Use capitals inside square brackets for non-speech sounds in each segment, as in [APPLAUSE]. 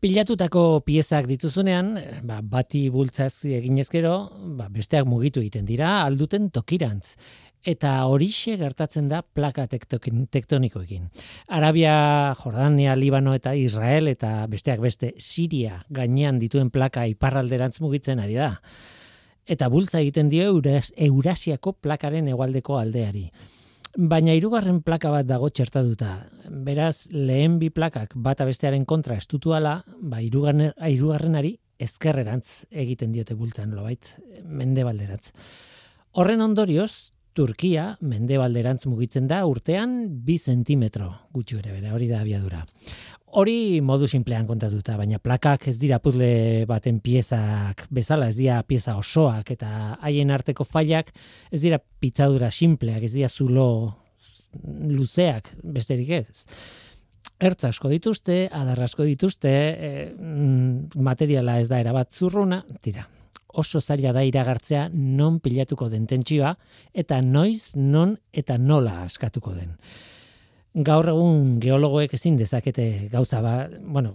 Pilatutako piezak dituzunean, ba, bati bultzaz eginezkero, ba, besteak mugitu egiten dira, alduten tokirantz. Eta horixe gertatzen da plaka tektonikoekin. Arabia, Jordania, Libano eta Israel eta besteak beste Siria gainean dituen plaka iparralderantz mugitzen ari da. Eta bultza egiten dio Eurasiako plakaren egualdeko aldeari baina hirugarren plaka bat dago txertatuta. Beraz, lehen bi plakak bata bestearen kontra estutuala, ba hirugarren hirugarrenari ezkerrerantz egiten diote bultzan lobait mendebalderantz. Horren ondorioz, Turkia mendebalderantz mugitzen da urtean bi zentimetro gutxi ere bere, hori da abiadura. Hori modu simplean kontatuta, baina plakak ez dira puzle baten piezak bezala, ez dira pieza osoak eta haien arteko failak ez dira pitzadura simpleak, ez dira zulo luzeak besterik ez. Ertz asko dituzte, adar asko dituzte, e, materiala ez da erabat zurruna, tira, oso zaila da iragartzea non pilatuko den tentsioa, eta noiz, non eta nola askatuko den gaur egun geologoek ezin dezakete gauza ba, bueno,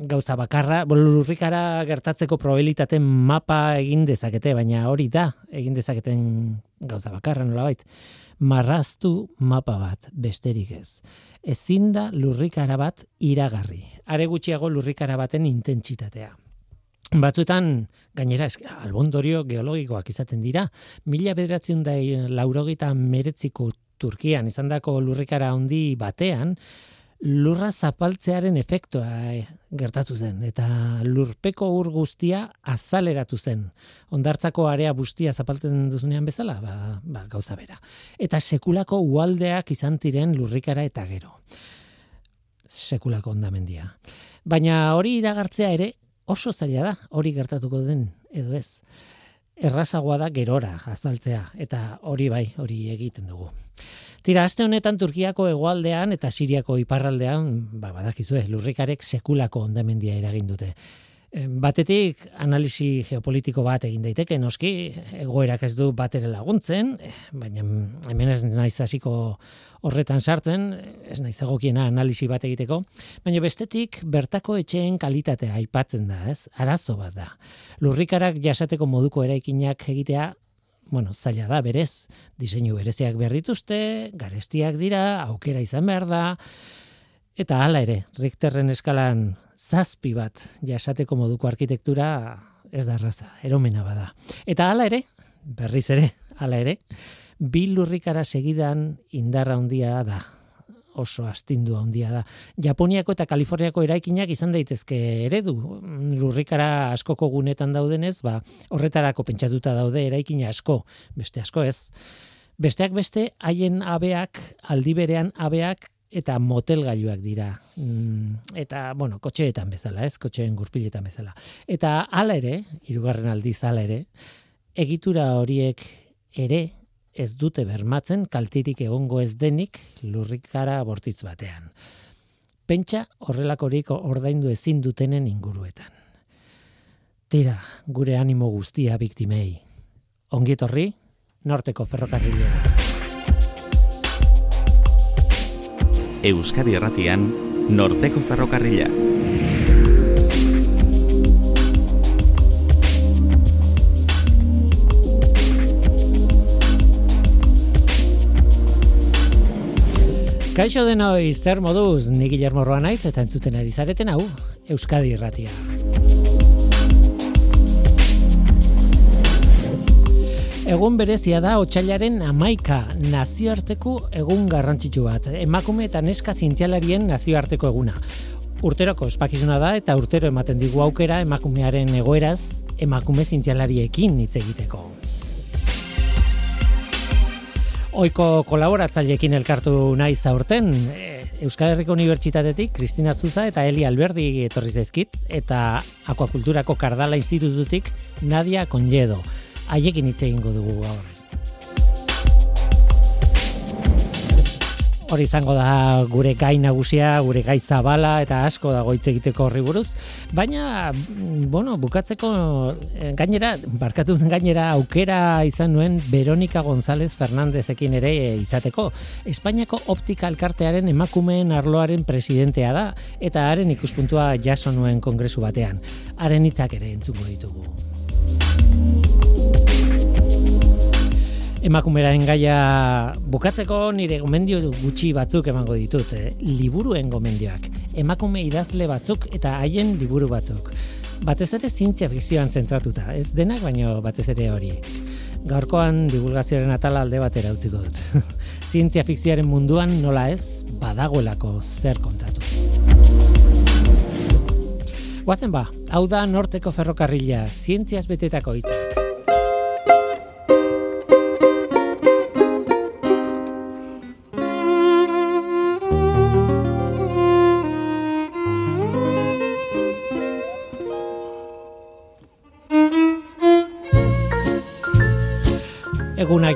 gauza bakarra, lurrikara gertatzeko probabilitate mapa egin dezakete, baina hori da egin dezaketen gauza bakarra nolabait. Marraztu mapa bat besterik ez. Ezin da lurrikara bat iragarri. Are gutxiago lurrikara baten intentsitatea. Batzuetan, gainera, albondorio geologikoak izaten dira, mila bederatzen da laurogita meretziko Turkian izandako lurrikara handi batean lurra zapaltzearen efektua eh, gertatu zen eta lurpeko ur guztia azaleratu zen. Ondartzako area guztia zapaltzen duzunean bezala, ba, ba gauza bera. Eta sekulako ualdeak izan ziren lurrikara eta gero. Sekulako ondamendia. Baina hori iragartzea ere oso zaila da, hori gertatuko den edo ez errazagoa da gerora azaltzea eta hori bai, hori egiten dugu. Tira, aste honetan Turkiako hegoaldean eta Siriako iparraldean, ba, badakizue, lurrikarek sekulako ondamendia eragin dute. Batetik analisi geopolitiko bat egin daiteke, noski, egoerak ez du bat ere laguntzen, baina hemen ez naiz hasiko horretan sartzen, ez naiz egokiena analisi bat egiteko, baina bestetik bertako etxeen kalitatea aipatzen da, ez? Arazo bat da. Lurrikarak jasateko moduko eraikinak egitea, bueno, zaila da, berez, diseinu bereziak behar dituzte, garestiak dira, aukera izan behar da, eta hala ere, Richterren eskalan zazpi bat jasateko moduko arkitektura ez da raza, eromena bada. Eta hala ere, berriz ere, hala ere, bi lurrikara segidan indarra handia da oso astindu handia da. Japoniako eta Kaliforniako eraikinak izan daitezke eredu. Lurrikara askoko gunetan daudenez, ba, horretarako pentsatuta daude eraikina asko, beste asko ez. Besteak beste, haien abeak, aldi berean abeak eta motelgailuak dira. Mm, eta, bueno, kotxeetan bezala, ez? Kotxeen gurpiletan bezala. Eta hala ere, hirugarren aldiz hala ere, egitura horiek ere ez dute bermatzen kaltirik egongo ez denik lurrikara bortitz batean. Pentsa horrelakorik ordaindu ezin dutenen inguruetan. Tira, gure animo guztia biktimei. Ongietorri, norteko ferrokarrilera. Euskadi Erratian, Norteko Ferrokarrila. Kaixo denoi zer moduz, ni Guillermo Roa naiz eta entzuten ari zareten hau, Euskadi Irratia. Egun berezia da otxailaren amaika nazioarteko egun garrantzitsu bat. Emakume eta neska zientzialarien nazioarteko eguna. Urteroko ospakizuna da eta urtero ematen digu aukera emakumearen egoeraz emakume zientzialariekin hitz egiteko. Oiko kolaboratzaileekin elkartu nahi zaurten, e, Euskal Herriko Unibertsitatetik Kristina Zuza eta Eli Alberdi etorri zaizkit eta Akuakulturako Kardala Institututik Nadia Conledo haiekin hitz egingo dugu gaur. hori izango da gure gai nagusia, gure gai zabala eta asko dago hitz egiteko horri buruz, baina mm, bueno, bukatzeko eh, gainera, barkatu gainera aukera izan nuen Veronika González Fernandezekin ere eh, izateko. Espainiako optika elkartearen emakumeen arloaren presidentea da eta haren ikuspuntua jaso nuen kongresu batean. Haren hitzak ere entzuko ditugu. Emakumeraren gaia bukatzeko nire gomendio gutxi batzuk emango ditut, eh? liburuen gomendioak, emakume idazle batzuk eta haien liburu batzuk. Batez ere zientzia fikzioan zentratuta, ez denak baino batez ere horiek. Gaurkoan divulgazioaren atala alde batera utziko dut. [LAUGHS] zientzia fikzioaren munduan nola ez, badagoelako zer kontatu. Guazen ba, hau da norteko ferrokarrila, zientziaz betetako hitzak.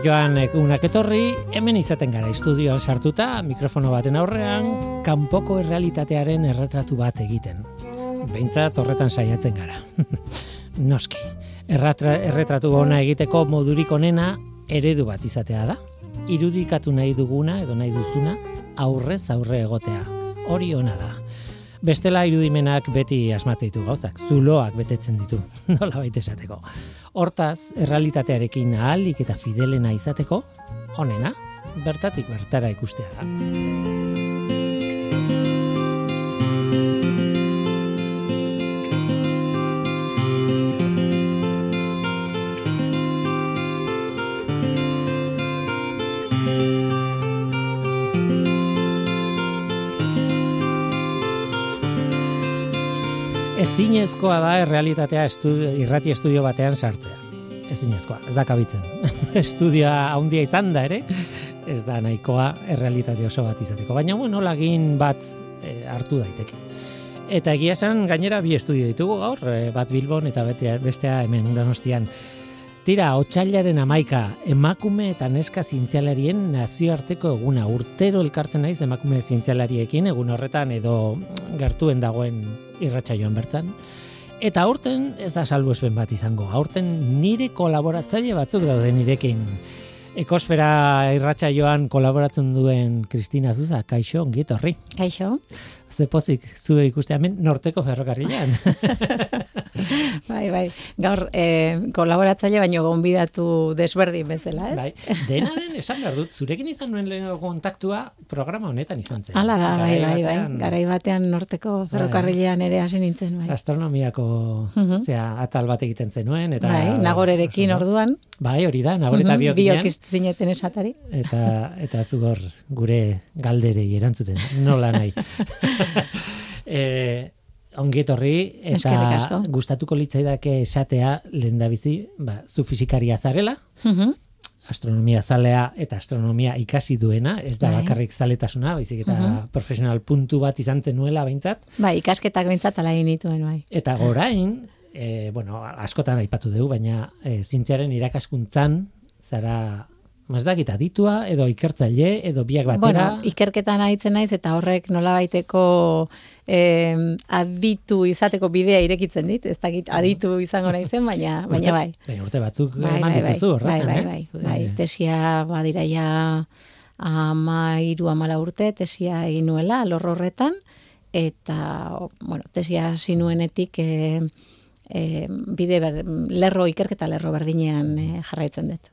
Joan, egunak etorri, hemen izaten gara estudioan sartuta, mikrofono baten aurrean, kanpoko errealitatearen erretratu bat egiten. Behintzat horretan saiatzen gara. [LAUGHS] Noski, erratra, erretratu ona egiteko modurik onena eredu bat izatea da. Irudikatu nahi duguna edo nahi duzuna aurrez aurre egotea. Hori ona da. Bestela irudimenak beti asmatzeitu gauzak, zuloak betetzen ditu, [LAUGHS] nola baita esateko. Hortaz, errealitatearekin ahalik eta fidelena izateko, onena, bertatik bertara ikustea da. Ezinezkoa da errealitatea estudio, irrati estudio batean sartzea. Ezinezkoa, ez da kabitzen. [LAUGHS] Estudioa handia izan da ere, ez da nahikoa errealitate oso bat izateko. Baina bueno, lagin bat e, hartu daiteke. Eta egia esan gainera bi estudio ditugu gaur, e, bat Bilbon eta bestea hemen Donostian. Tira, otxailaren amaika, emakume eta neska zientzialarien nazioarteko eguna. Urtero elkartzen naiz emakume zientzialariekin, egun horretan edo gertuen dagoen irratxa joan bertan. Eta aurten ez da salbu bat izango. Aurten nire kolaboratzaile batzuk daude nirekin. Ekosfera irratxa joan kolaboratzen duen Kristina Zuza, kaixo, ongi etorri. Kaixo. Ze pozik ikuste hemen norteko ferrokarrilean. [LAUGHS] [LAUGHS] bai, bai. Gaur eh, kolaboratzaile baino gonbidatu desberdin bezala, ez? Bai. Dena den esan behar dut, zurekin izan nuen lehen kontaktua programa honetan izan zen. Hala da, bai, bai, bai. Garai batean norteko bai. ferrokarrilean ere hasi nintzen, bai. Astronomiako, uh zera, atal bat egiten zenuen. Eta, bai, nagorerekin orduan. Bai, hori da, nagore eta biok zineten esatari. Eta, eta zugor gure galderei erantzuten, nola nahi. [LAUGHS] e, ongi etorri eta gustatuko litzaidake esatea lehendabizi, ba, zu fizikaria zarela. Astronomia zalea eta astronomia ikasi duena, ez da bai. bakarrik zaletasuna, baizik eta profesional puntu bat izan nuela behintzat. Bai, ikasketak behintzat ala inituen, bai. Eta gorain, e, bueno, askotan aipatu dugu, baina e, zintziaren irakaskuntzan, zara Ez dakit, aditua, edo ikertzaile, edo biak batera. Bueno, ikerketan aitzen naiz, eta horrek nola baiteko eh, aditu izateko bidea irekitzen dit. Ez dakit, aditu izango naizen, baina, [LAUGHS] baina bai. Bai, urte batzuk bai, bai, bai, dituzu, bai, bai, bai, bai, bai, tesia badiraia ama iru amala urte, tesia egin nuela, lorro horretan, eta, bueno, tesia sinuenetik... Eh, e, bide ber, lerro ikerketa lerro berdinean e, jarraitzen dut.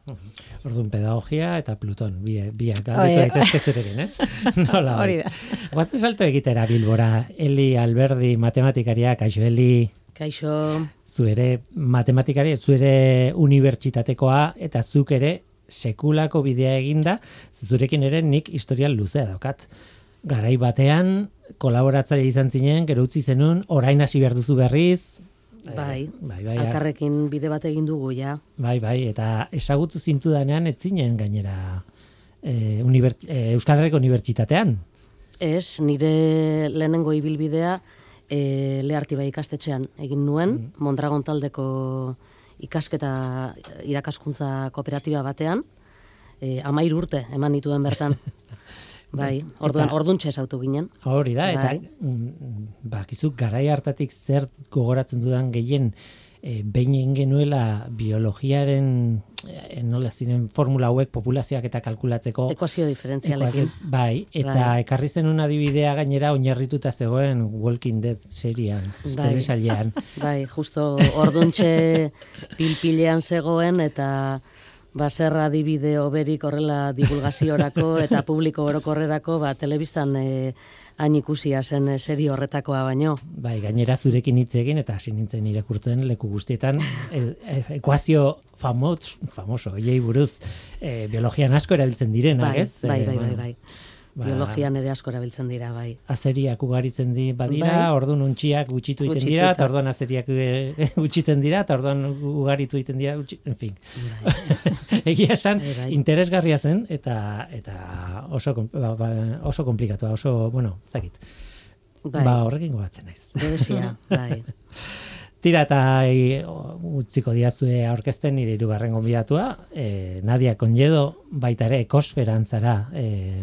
Orduan pedagogia eta Pluton bi biak gaitu daitezke zurekin, ez? [LAUGHS] Nola. Hori da. Guazen salto egitera Bilbora, Eli Alberdi matematikaria, kaixo Eli. Kaixo. Zu ere matematikari, zu ere unibertsitatekoa eta zuk ere sekulako bidea eginda, zurekin ere nik historial luzea daukat. Garai batean kolaboratzaile izan zinen, gero utzi zenun, orain hasi behar duzu berriz, bai, bai, bai, alkarrekin bide bat egin dugu, ja. Bai, bai, eta ezagutu zintu danean etzinen gainera e, unibert, e, Euskal Herriko Unibertsitatean. Ez, nire lehenengo ibilbidea e, leharti bai ikastetxean egin nuen, mm. Mondragon taldeko ikasketa irakaskuntza kooperatiba batean, e, amair urte eman nituen bertan. [LAUGHS] Bai, orduan, Eta- orduan txesautu ginen. Hori da, eta Bai. mm, bakizu garai hartatik zer gogoratzen dudan gehien e, behin genuela biologiaren e, nola ziren formula hauek populazioak eta kalkulatzeko Ekuazio diferentzialekin. Bai, eta Bai. ekarri zenun adibidea gainera oinarrituta zegoen Walking Dead serian, Bai. telesailean. [LAUGHS] Bai, justo orduntxe [LAUGHS] pilpilean zegoen eta baserra adibide oberik horrela divulgaziorako [LAUGHS] eta publiko orokorrerako ba, telebistan e, hain ikusia zen e, serie horretakoa baino. Bai, gainera zurekin hitz egin eta hasi nintzen irakurtzen leku guztietan [LAUGHS] e, e, ekuazio famos, famoso, hiei buruz, e, biologian asko erabiltzen direnak, Bai, ez? bai, bai, bai, bueno, bai. Ba, Biologian ere asko erabiltzen dira, bai. azeriak ugaritzen di badira, Bai. orduan untxiak gutxitu egiten dira, eta- orduan azeriak e, [LAUGHS] gutxitzen dira, eta orduan ugaritu egiten dira, gutxi, en fin. [LAUGHS] Egia esan, Bai, bai. interesgarria zen, eta eta oso, ba, ba, oso komplikatua, oso, bueno, zakit. Bai, Ba, horrekin gogatzen naiz. berezia, bai. [LAUGHS] Tira eta e, utziko diazue aurkezten nire irugarren gonbidatua, e, Nadia Conjedo baita ere ekosferan zara e,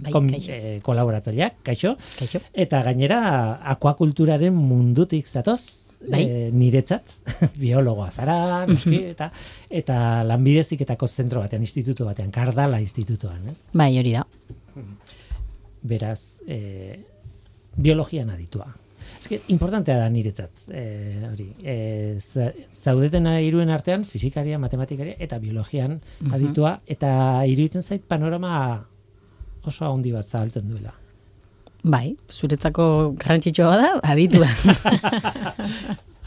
Bai, kom- kaixo. e, kolaboratzaileak, kaixo, Kaixo. eta gainera akuakulturaren mundutik zatoz, Bai. e, niretzat, [LAUGHS] biologoa zara, noski, eta, eta lanbideziketako zentro batean, institutu batean, Kardala institutuan, ez? Bai, hori da. Beraz, e, biologian aditua. Eske, importantea da niretzat, e, hori. E, za- zaudeten hiruen artean, fizikaria, matematikaria eta biologian aditua, eta iruditzen zait panorama oso handi bat zabaltzen duela. Bai, zuretzako garrantzitsua da, aditua. [LAUGHS]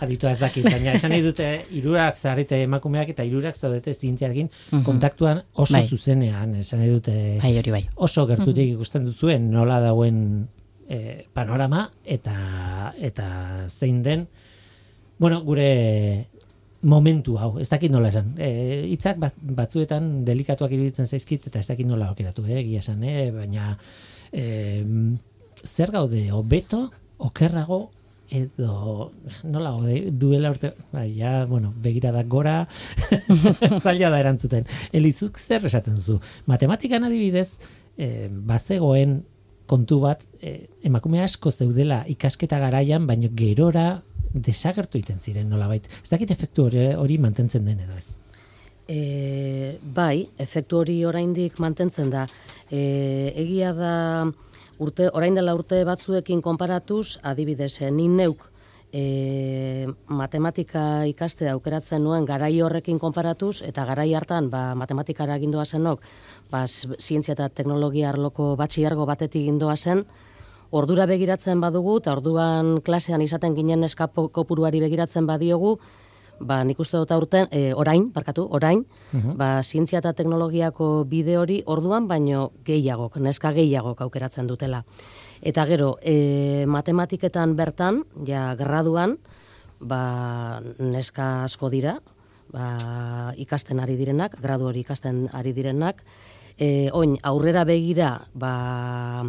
Aditua ez dakit, baina esan nahi dute hirurak zarete emakumeak eta hirurak zaudete zientziarekin Mhm. kontaktuan oso Bai. zuzenean, esan nahi dute bai, hori bai. oso gertutik ikusten duzuen nola dauen e, panorama eta eta zein den bueno, gure momentu hau, ez dakit nola esan. E, hitzak bat, batzuetan delikatuak iruditzen zaizkit eta ez dakit nola okeratu, eh, egia esan, eh, baina e, zer gaude hobeto, okerrago edo nola gaude duela urte, bai, ja, bueno, begiradak gora, [LAUGHS] zaila da erantzuten. Elizuk zer esaten duzu? Matematikan adibidez, e, bazegoen kontu bat, e, emakume asko zeudela ikasketa garaian, baino gerora desagertu iten ziren nolabait. Ez dakit efektu hori, hori mantentzen den edo ez. E, bai, efektu hori oraindik mantentzen da. E, egia da urte, orain dela urte batzuekin konparatuz, adibidez, eh, ni neuk e, matematika ikaste aukeratzen nuen garai horrekin konparatuz, eta garai hartan, ba, matematikara gindoa zenok, ba, zientzia eta teknologia arloko batxiargo batetik gindoa zen, ordura begiratzen badugu, eta orduan klasean izaten ginen eskapo kopuruari begiratzen badiogu, ba, nik uste dut aurten, e, orain, barkatu, orain, ba, zientzia eta teknologiako bide hori orduan, baino gehiagok, neska gehiagok aukeratzen dutela. Eta gero, e, matematiketan bertan, ja, graduan, ba, neska asko dira, ba, ikasten ari direnak, gradu hori ikasten ari direnak, e, oin, aurrera begira, ba,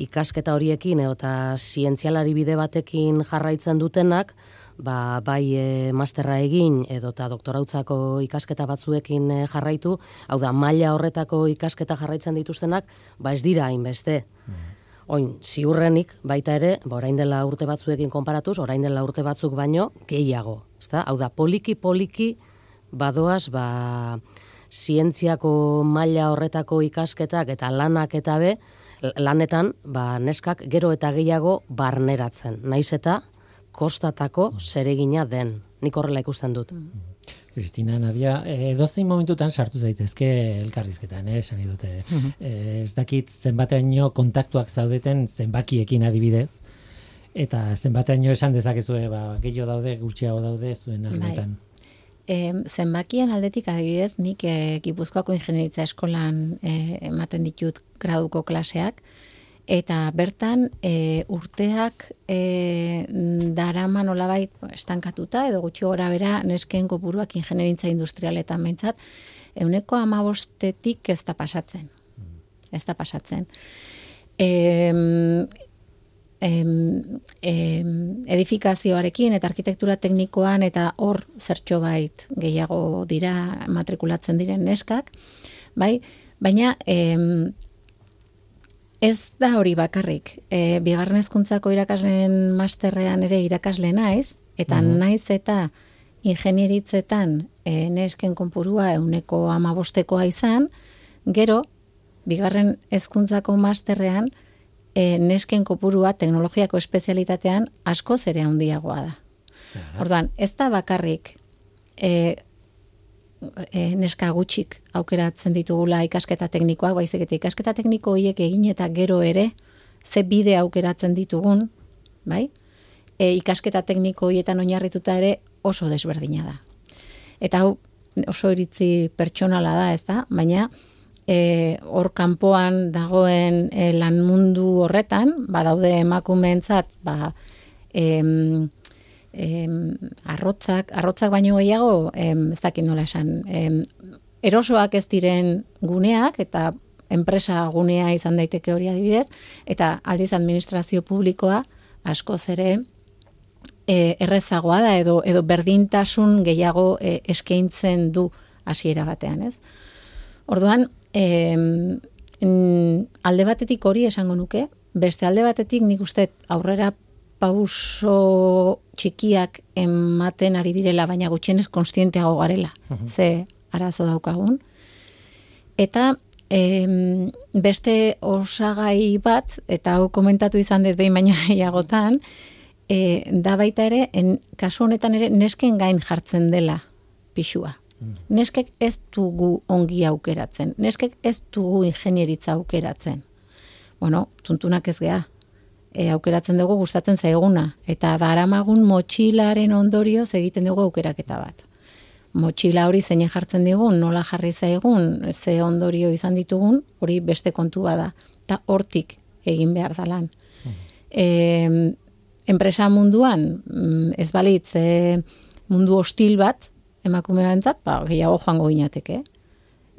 ikasketa horiekin eta zientzialari bide batekin jarraitzen dutenak, ba, bai e, masterra egin edo eta doktorautzako ikasketa batzuekin e, jarraitu, hau da, maila horretako ikasketa jarraitzen dituztenak, ba ez dira hainbeste. Oin, ziurrenik baita ere, ba, orain dela urte batzuekin konparatuz, orain dela urte batzuk baino gehiago. Ezta? Hau da, poliki-poliki badoaz, ba, zientziako maila horretako ikasketak eta lanak eta be, lanetan, ba, neskak gero eta gehiago barneratzen. Naiz eta kostatako zeregina den. Nik horrela ikusten dut. Kristina, Nadia, e, dozein momentutan sartu zaitezke elkarrizketan, eh, esan dute. E, ez dakit zenbateaino kontaktuak zaudeten zenbakiekin adibidez, eta zenbateaino esan dezakezue, ba, gehiago daude, gutxiago daude zuen arnetan. E, zenbakien aldetik adibidez, nik e, Gipuzkoako ingenieritza eskolan e, ematen ditut graduko klaseak, eta bertan e, urteak e, darama nolabait estankatuta, edo gutxi gora bera nesken kopuruak ingenieritza industrialetan behintzat, euneko amabostetik ez da pasatzen. Ez da pasatzen. E, em, em, edifikazioarekin eta arkitektura teknikoan eta hor zertxo bait gehiago dira matrikulatzen diren neskak, bai? Baina em, Ez da hori bakarrik. E, bigarren hezkuntzako irakasleen masterrean ere irakasle naiz, eta Mhm. naiz eta ingenieritzetan e, nesken konpurua euneko amabostekoa izan, gero, bigarren hezkuntzako masterrean, e, nesken kopurua teknologiako espezialitatean askoz ere handiagoa da. Orduan, ez da bakarrik e, e, neska gutxik aukeratzen ditugula ikasketa teknikoak, baizik eta ikasketa tekniko horiek egin eta gero ere ze bide aukeratzen ditugun, bai? E, ikasketa tekniko horietan oinarrituta ere oso desberdina da. Eta hau oso iritzi pertsonala da, ez da? Baina e, hor kanpoan dagoen e, lan mundu horretan, badaude emakumeentzat, ba, em, em, arrotzak, arrotzak baino gehiago, em, ez dakit nola esan, em, erosoak ez diren guneak, eta enpresa gunea izan daiteke hori adibidez, eta aldiz administrazio publikoa askoz ere e, errezagoa da edo edo berdintasun gehiago e, eskaintzen du hasiera batean, ez? Orduan, em, mm, alde batetik hori esango nuke, beste alde batetik nik uste aurrera pauso txikiak ematen ari direla, baina gutxienez konstienteago garela, ze arazo daukagun. Eta em, beste osagai bat, eta hau komentatu izan dut behin baina gehiagotan, e, da baita ere, en, kasu honetan ere, nesken gain jartzen dela pixua. Neskek ez dugu ongi aukeratzen. Neskek ez dugu ingenieritza aukeratzen. Bueno, tuntunak ez gea. E, aukeratzen dugu gustatzen zaiguna. Eta daramagun motxilaren ondorioz egiten dugu aukeraketa bat. Motxila hori zein jartzen digun, nola jarri zaigun, ze ondorio izan ditugun, hori beste kontu bada. Eta hortik egin behar da lan. E, enpresa munduan, mm, ez balitz, e, mundu hostil bat, emakume barentzat, ba, gehiago joango ginateke.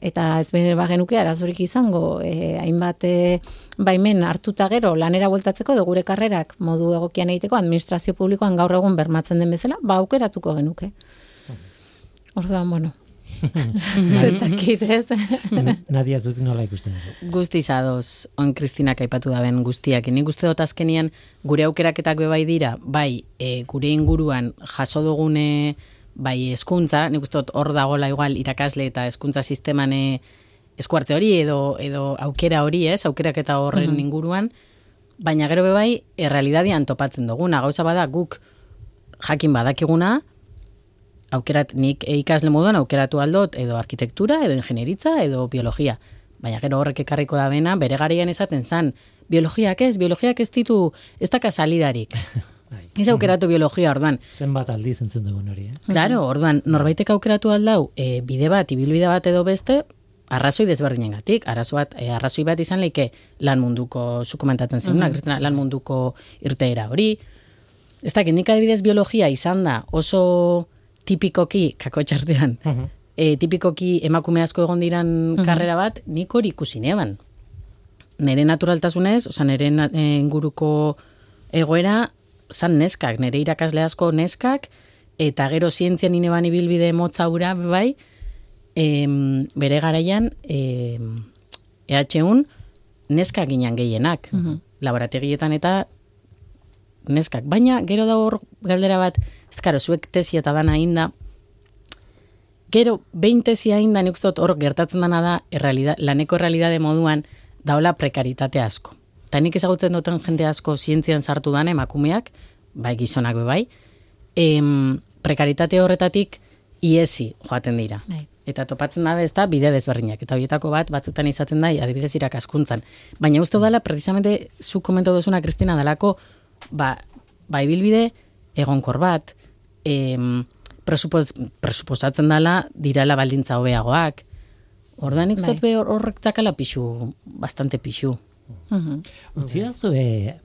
Eta ez bene bagenuke arazorik izango, e, hainbat e, baimen hartuta gero lanera bueltatzeko edo gure karrerak modu egokian egiteko administrazio publikoan gaur egun bermatzen den bezala, ba aukeratuko genuke. Orduan, bueno. [LAUGHS] ez dakit, ez? Nadia zuk nola ikusten duzu? Guztiz adoz, on Kristinak aipatu da ben guztiak. Nik uste dut azkenian gure aukeraketak be bai dira, bai e, gure inguruan jaso dugune bai hezkuntza, nik uste dut hor dagola igual irakasle eta hezkuntza sisteman e, eskuartze hori edo edo aukera hori, ez? Aukeraketa horren inguruan, baina gero be bai errealidadian topatzen duguna. Gauza bada guk jakin badakiguna, aukerat nik ikasle moduan aukeratu aldot edo arkitektura, edo ingenieritza, edo biologia. Baina gero horrek ekarriko da bena, bere garaian esaten zan, biologiak ez, biologiak ez ditu, ez daka salidarik. [LAUGHS] Bai. Ez aukeratu biologia orduan. Zenbat aldiz entzun dugun hori, eh? Claro, orduan, norbaitek aukeratu aldau, e, bide bat, ibilbide bat edo beste, arrazoi desberdinengatik, arazo bat, e, arrazoi bat izan leike lan munduko, zu komentatzen zinuna, Kristina, lan munduko irteera hori. Ez dakit, nik adibidez biologia izan da oso tipikoki, kako txartean, e, tipikoki emakume asko egon diran karrera bat, nik hori ikusi neban. Nere naturaltasunez, oza, nere na- e, inguruko egoera, zan neskak, nere irakasle asko neskak, eta gero zientzian ineban ibilbide motza hura, bai, em, bere garaian, em, EH1, neskak ginen gehienak, laborategietan eta neskak. Baina, gero da hor galdera bat, ez karo, zuek tesia eta dana inda, gero, behin tesia inda, nik uste dut hor gertatzen dana da, errealida, laneko errealidade moduan, daola prekaritate asko. Eta nik ezagutzen duten jende asko zientzian sartu dan emakumeak, bai gizonak be bai, em, prekaritate horretatik iesi joaten dira. Bai. Eta topatzen dabe ez da bide desberdinak. Eta horietako bat batzutan izaten da, adibidez irakaskuntzan. Baina uste dela, precisamente, zu komento duzuna, Kristina, dalako, ba, ba ibilbide egonkor bat, em, presupos, presuposatzen dela, dirala baldintza hobeagoak. Ordan nik uste dut be hor- horrek dakala pixu, bastante pixu. Mhm. Utzi da zue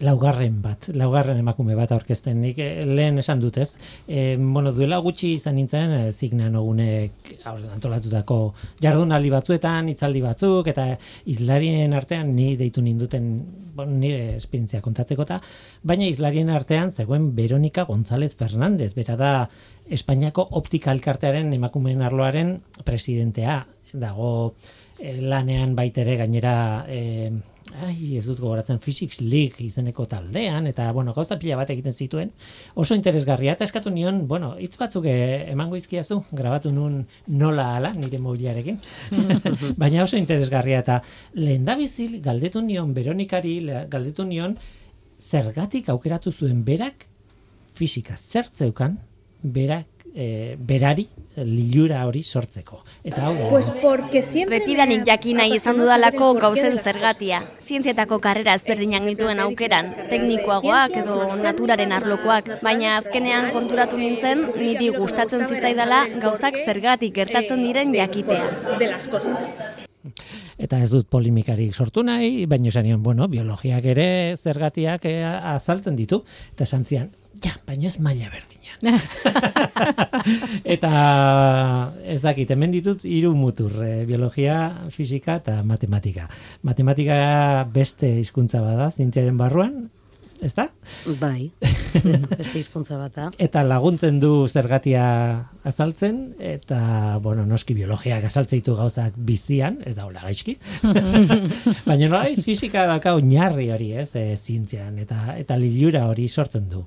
laugarren bat, laugarren emakume bat aurkezten. Nik eh, lehen esan dut ez. E, bueno, duela gutxi izan nintzen, e, zignan ogunek antolatutako jardunaldi batzuetan, hitzaldi batzuk, eta izlarien artean ni deitu ninduten bueno, nire esperientzia kontatzeko eta, baina izlarien artean zegoen Veronika González Fernández, bera da Espainiako optika elkartearen emakumeen arloaren presidentea dago e, lanean baitere gainera e, ai, ez dut gogoratzen Physics League izeneko taldean, eta, bueno, gauza pila bat egiten zituen, oso interesgarria, eta eskatu nion, bueno, hitz batzuk eh, emango izkiazu, grabatu nun nola ala, nire mobiliarekin, [LAUGHS] baina oso interesgarria, eta lehen bizil, galdetu nion, Veronikari, galdetu nion, zergatik aukeratu zuen berak, fisika zertzeukan, berak e, berari lilura hori sortzeko. Eta hau Pues porque siempre Betidanik jakin nahi izan dudalako gauzen zergatia. Zientzietako karrera ezberdinak nituen aukeran, teknikoagoak edo naturaren arlokoak, baina azkenean konturatu nintzen niri gustatzen zitzaidala gauzak zergatik gertatzen diren jakitea. de las cosas. Eta ez dut polimikarik sortu nahi, baina esan nion, bueno, biologiak ere zergatiak eh, azaltzen ditu. Eta esan zian, ja, baina ez maila berdinan. [LAUGHS] eta ez dakit, hemen ditut hiru mutur, eh, biologia, fisika eta matematika. Matematika beste hizkuntza bada, zientziaren barruan, ez da? Bai, [LAUGHS] beste hizkuntza bat da. Eta laguntzen du zergatia azaltzen, eta, bueno, noski biologiak azaltzen ditu gauzak bizian, ez da hola gaizki. [LAUGHS] Baina nola, fisika daka oinarri hori, ez, e, zientzian, eta, eta lilura hori sortzen du.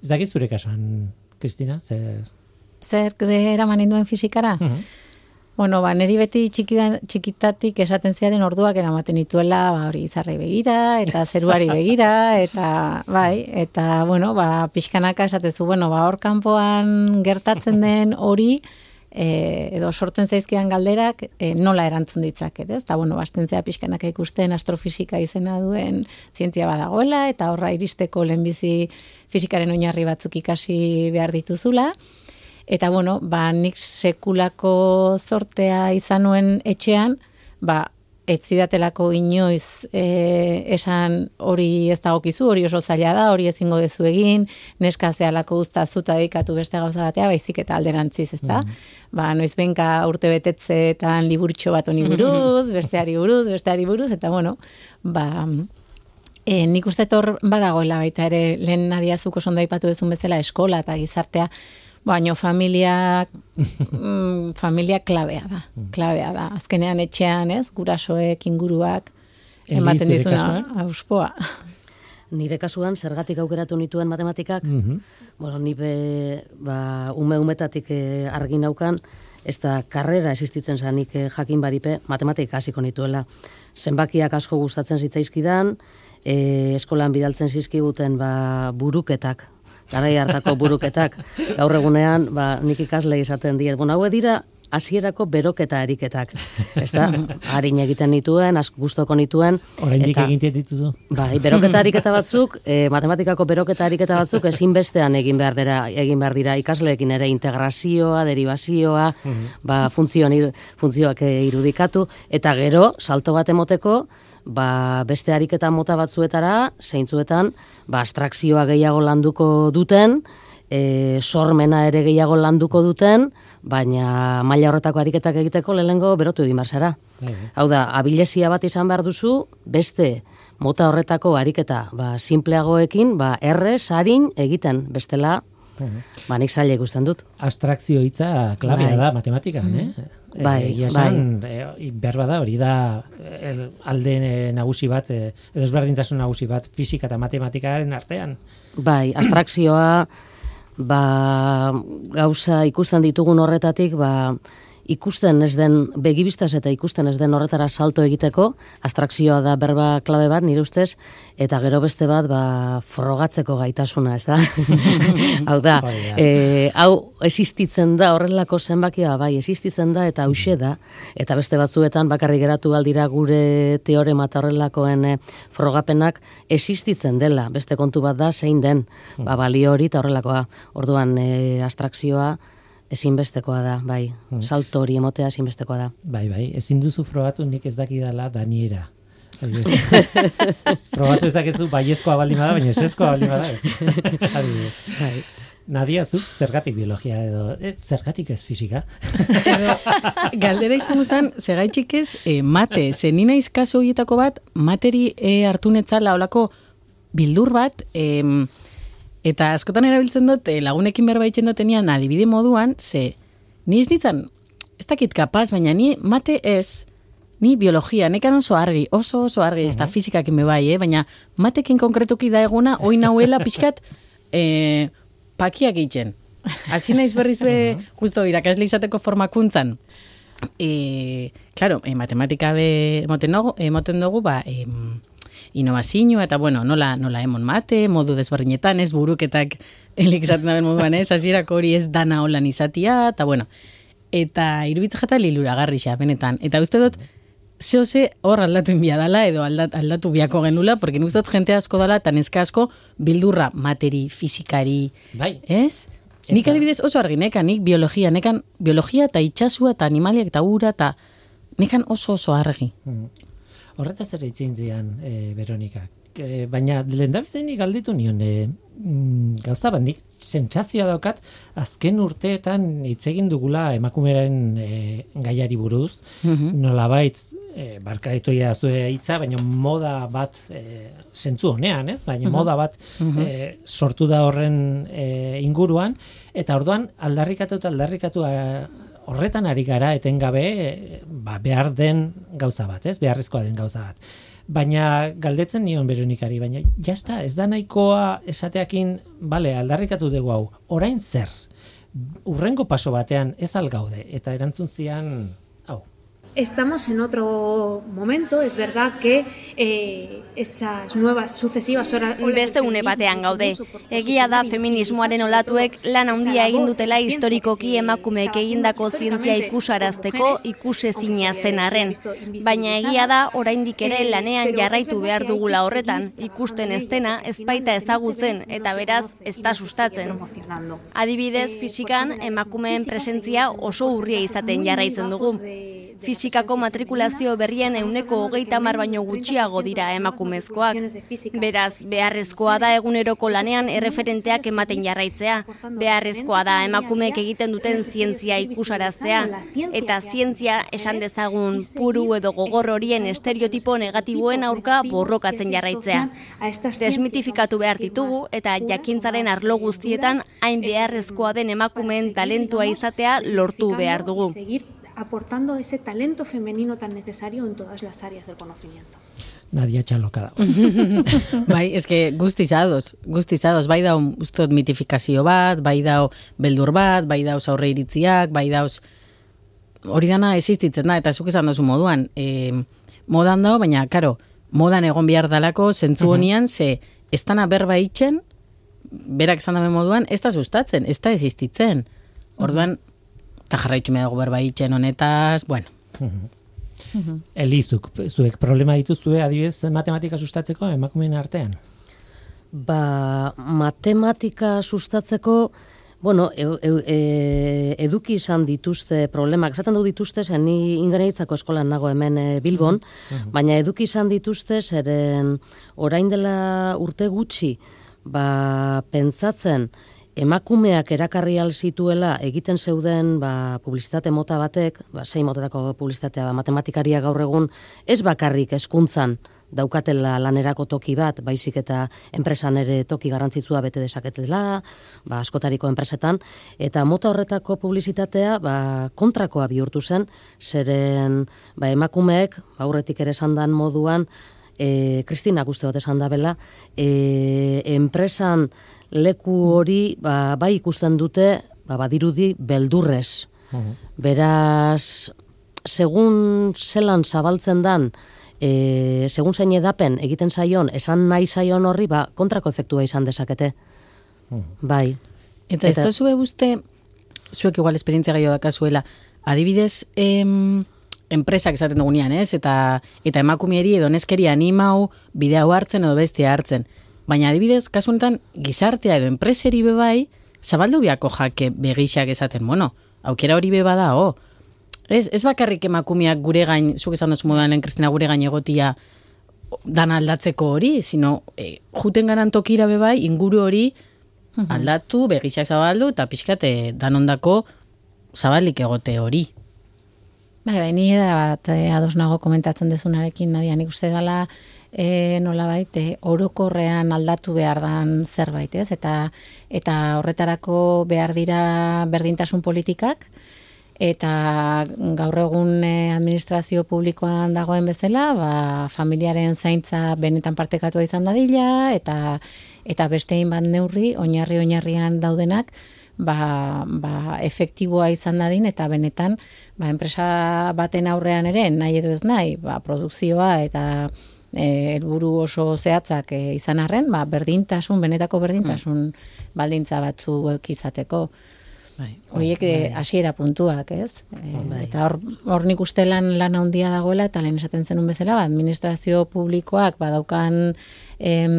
Ez dakit zure kasuan, Kristina, zer... Zer eraman induen fizikara? Mhm. Bueno, ba, neri beti txikidan, txikitatik esaten ziaren orduak eramaten dituela, ba, hori izarrei begira, eta zeruari begira, eta, bai, eta, bueno, ba, pixkanaka esatezu, bueno, ba, hor kanpoan gertatzen den hori, e, edo sortzen zaizkian galderak, e, nola erantzun ditzaket, ez? Eta, bueno, basten zea pixkanaka ikusten astrofisika izena duen zientzia badagoela, eta horra iristeko lehenbizi fisikaren oinarri batzuk ikasi behar dituzula, Eta bueno, ba, nik sekulako sortea izan nuen etxean, ba, ez zidatelako inoiz e, esan hori ez dagokizu, hori oso zaila da, hori ezingo dezu egin, neska zehalako guzta zuta dedikatu beste gauza batea, baizik eta alderantziz, ez da? Ba, noiz benka urte betetzeetan liburtxo bat honi buruz, [LAUGHS] besteari buruz, besteari buruz, eta bueno, ba, E, nik uste hor badagoela baita ere lehen nadiazuko oso ondo aipatu duzun bezala eskola eta gizartea, baino familia [LAUGHS] mm, familia klabea da, klabea da. Azkenean etxean, ez, gurasoek, inguruak ematen dizuna auspoa. Nire kasuan, zergatik aukeratu nituen matematikak, Mhm. bueno, ni be, ba, ume umetatik eh, argi naukan, ez da karrera existitzen zanik eh, jakin baripe, matematika hasiko nituela. Zenbakiak asko gustatzen zitzaizkidan, eh, eskolan bidaltzen zizkiguten ba, buruketak, garai hartako buruketak. Gaur egunean, ba, nik ikasle izaten diet. Bueno, hauek dira hasierako beroketa ariketak. Ez da, harin [LAUGHS] egiten nituen, asko gustoko nituen. Oraindik eta- egin dituzu. Bai, beroketa [LAUGHS] ariketa batzuk, e, matematikako beroketa ariketa batzuk ezinbestean egin behar dira, egin behar dira ikasleekin ere integrazioa, derivazioa, ba, funtzio, funtzioak eh, irudikatu, eta gero, salto bat emoteko, ba, beste ariketa mota batzuetara, zeintzuetan, ba, abstrakzioa gehiago landuko duten, e, sormena ere gehiago landuko duten, baina maila horretako ariketak egiteko lehengo berotu egin behar zara. Hau da, abilesia bat izan behar duzu, beste mota horretako ariketa, ba, simpleagoekin, ba, errez, harin egiten, bestela, ba, nik zaila ikusten dut. Abstrakzio hitza klabea Bai. da matematikan, eh? Bai, Eh, egia esan, eh, behar bada hori da el, alde eh, nagusi bat, edo ezberdintasun nagusi bat fisika eta matematikaren artean. Bai, abstrakzioa, ba, gauza ikusten ditugun horretatik, ba, ikusten ez den, begibistaz eta ikusten ez den horretara salto egiteko, abstrakzioa da berba klabe bat, nire ustez, eta gero beste bat, ba, frogatzeko gaitasuna, ez da? [LAUGHS] hau da, e, hau existitzen da horrelako zenbakia, bai, existitzen da eta hause da, eta beste batzuetan bakarrik geratu aldira gure teorema eta horrelakoen e, frogapenak existitzen dela, beste kontu bat da zein den, ba, balio hori eta horrelakoa, orduan e, abstrakzioa ezinbestekoa da, bai, salto hori emotea ezinbestekoa da. Bai, bai, ezin duzu frogatu nik ez dakidala daniera. [LAUGHS] Frogatu ezakezu baiezkoa baldin bada, baina esezkoa baldin bada [LAUGHS] ez. Bai. Nadia, zuk zergatik biologia edo, eh, zergatik ez fisika? [LAUGHS] Galdera izango zen, segaitxik ez, e, mate, zenina izkaso horietako bat, materi e, hartu netzala olako bildur bat, em, eta askotan erabiltzen dut, e, lagunekin berbaitzen dutenian adibide moduan, ze, ni ez nintzen, ez dakit kapaz, baina ni mate ez, ni biologia, nekan oso argi, oso oso argi, ez da fizikak ime bai, eh? baina matekin konkretuki da eguna, oin nauela pixkat, eh, pakiak itxen. Hasi naiz berriz be, justo irakasle izateko formakuntzan. E, claro, e, matematika be emoten dugu, emoten dugu ba, e, inovazioa eta bueno, nola, nola emon mate, modu desberdinetan, ez buruketak [LAUGHS] elik izaten daben moduan, ez, hasierako hori ez dana holan izatia, eta bueno, eta irubitza jata liluragarri xa, benetan. Eta uste dut, zeo ze hor aldatu inbia dala, edo aldat, aldatu biako genula, porque nik dut jente asko dala, eta neska asko bildurra materi, fizikari, Bai. ez? Nik adibidez oso argi, nekan, nik biologia, nekan biologia eta itxasua eta animaliak eta ura eta nekan oso oso argi. Mm. Horretaz ere itzin zian, e, Veronika. E, baina lehendabizenik galditu nion, e, mm, gauza bat, nik sentsazioa daukat, azken urteetan hitz egin dugula emakumearen e, gaiari buruz, Mhm. nolabait, e, barkaitu ia zue hitza, baina moda bat, e, zentzu honean, ez? Baina moda bat e, sortu da horren e, inguruan, eta orduan aldarrikatu eta aldarrikatu a, horretan ari gara etengabe ba, behar den gauza bat, ez? Beharrezkoa den gauza bat. Baina galdetzen nion Veronikari, baina jazta, ez da nahikoa esateakin, bale, aldarrikatu dugu hau, orain zer? Urrengo paso batean ez algaude, eta erantzun zian. Estamos en otro momento, es verdad que eh, esas nuevas sucesivas horas... Beste une batean gaude. Egia da feminismoaren olatuek lan handia egin dutela historikoki emakumeek egindako zientzia ikusarazteko ikusezina zen arren. Baina egia da oraindik ere lanean jarraitu behar dugula horretan, ikusten ez dena ez baita ezagutzen eta beraz ez da sustatzen. Adibidez, fizikan emakumeen presentzia oso urria izaten jarraitzen dugu. Fizikako matrikulazio berrien euneko hogeita mar baino gutxiago dira emakumezkoak. Beraz, beharrezkoa da eguneroko lanean erreferenteak ematen jarraitzea. Beharrezkoa da emakumeek egiten duten zientzia ikusaraztea. Eta zientzia esan dezagun puru edo gogor horien estereotipo negatiboen aurka borrokatzen jarraitzea. Desmitifikatu behar ditugu eta jakintzaren arlo guztietan hain beharrezkoa den emakumeen talentua izatea lortu behar dugu. Aportando ese talento femenino tan necesario en todas las áreas del conocimiento. Nadia txaloka da. bai, [LAUGHS] eske guztizadoz, guztizadoz, bai dau ustot mitifikazio bat, bai dau beldur bat, bai dauz aurre iritziak, bai dauz hori dana existitzen da, eta zuk esan dozu moduan, e, modan dago, baina, karo, modan egon behar dalako, zentzu honian, ze ez dana berba itxen, berak esan dabe moduan, ez da sustatzen, ez da existitzen. Orduan, eta jarraitzu me dago berba itxen honetaz, bueno, Elizuk, zuek problema dituzue adibidez matematika sustatzeko emakumeen artean? Ba, matematika sustatzeko, bueno, e, e, e, eduki izan dituzte problemak, esaten du dituzte, zen ni ingeneritzako eskolan nago hemen e, Bilbon, baina eduki izan dituzte, zeren orain dela urte gutxi, ba, pentsatzen, emakumeak erakarri zituela egiten zeuden ba, publizitate mota batek, ba, sei motetako publizitatea ba, matematikariak gaur egun, ez bakarrik eskuntzan daukatela lanerako toki bat, baizik eta enpresan ere toki garrantzitsua bete desaketela, ba, askotariko enpresetan, eta mota horretako publizitatea ba, kontrakoa bihurtu zen, zeren ba, emakumeek, aurretik ere esan moduan, e, Kristina guzti bat esan da bela, e, enpresan leku hori ba, bai ikusten dute ba, badirudi beldurrez. Beraz, segun zelan zabaltzen dan, e, segun zein edapen egiten zaion, esan nahi zaion horri, ba, kontrako efektua izan dezakete. Bai. Eta, ez Eta- dozue uste, zuek igual esperientzia gehiago dakazuela, adibidez, em, enpresak esaten dugunean, ez? Eta, eta emakumieri edo neskeri animau bidea hartzen edo bestia hartzen. Baina adibidez, kasu honetan, gizartea edo enpreseri bebai, zabaldu biako jake begixak esaten, bueno, aukera hori beba da, oh. Ez, ez bakarrik emakumeak gure gain, zuk esan duzu moduan lehen Kristina gure gain egotia dan aldatzeko hori, sino e, juten garan tokira bebai, inguru hori aldatu, begixak zabaldu, eta pixkate danondako zabalik egote hori. Bai, bai, ni bat eh, ados nago komentatzen dezunarekin, Nadia, nik uste dela e, nolabait, e, orokorrean aldatu behar dan zerbait, ez? Eta, eta horretarako behar dira berdintasun politikak, eta gaur egun eh, administrazio publikoan dagoen bezala, ba, familiaren zaintza benetan partekatua izan dadila, eta eta bestein bat neurri, oinarri oinarrian daudenak, ba, ba, efektiboa izan dadin, eta benetan, ba, enpresa baten aurrean ere, nahi edo ez nahi, ba, produkzioa eta helburu oso zehatzak e, izan arren, ba, berdintasun, benetako berdintasun baldintza batzuk izateko. Bai, Hoiek eh, hasiera puntuak, ez? E, Eta hor, hor nik uste lan, lan handia dagoela, eta lehen esaten zenun bezala, ba, administrazio publikoak badaukan em,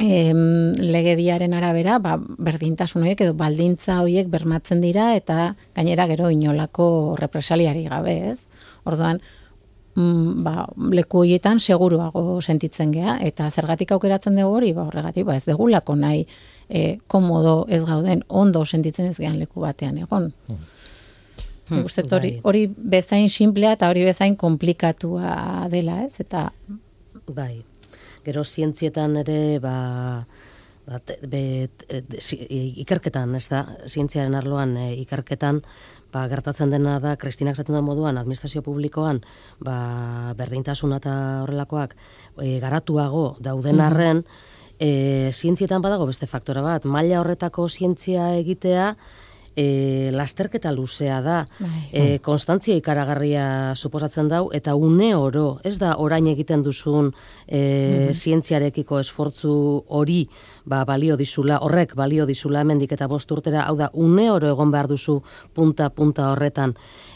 em, legediaren arabera, ba, berdintasun horiek edo baldintza horiek bermatzen dira, eta gainera gero inolako represaliari gabe, ez? Orduan, mm, ba, leku horietan seguruago sentitzen gea, eta zergatik aukeratzen dugu hori, ba, horregatik, ba, ez degulako nahi e, komodo ez gauden, ondo sentitzen ez gean leku batean egon. Hmm. Uste hori, bai. hori bezain simplea eta hori bezain komplikatua dela, ez? Eta Bai. Gero zientzietan ere, ba, ba, te- be, ikerketan, ez da, zientziaren arloan e, ikerketan, ba, gertatzen dena da, Kristinak zaten duen moduan, administrazio publikoan, ba, berdintasuna eta horrelakoak e, garatuago dauden arren, e, zientzietan badago beste faktora bat, maila horretako zientzia egitea, e, lasterketa luzea da, Bai. e, konstantzia ikaragarria suposatzen dau, eta une oro, ez da orain egiten duzun e, zientziarekiko esfortzu hori ba, balio dizula, horrek balio dizula hemendik eta bost urtera, hau da, une oro egon behar duzu punta-punta horretan.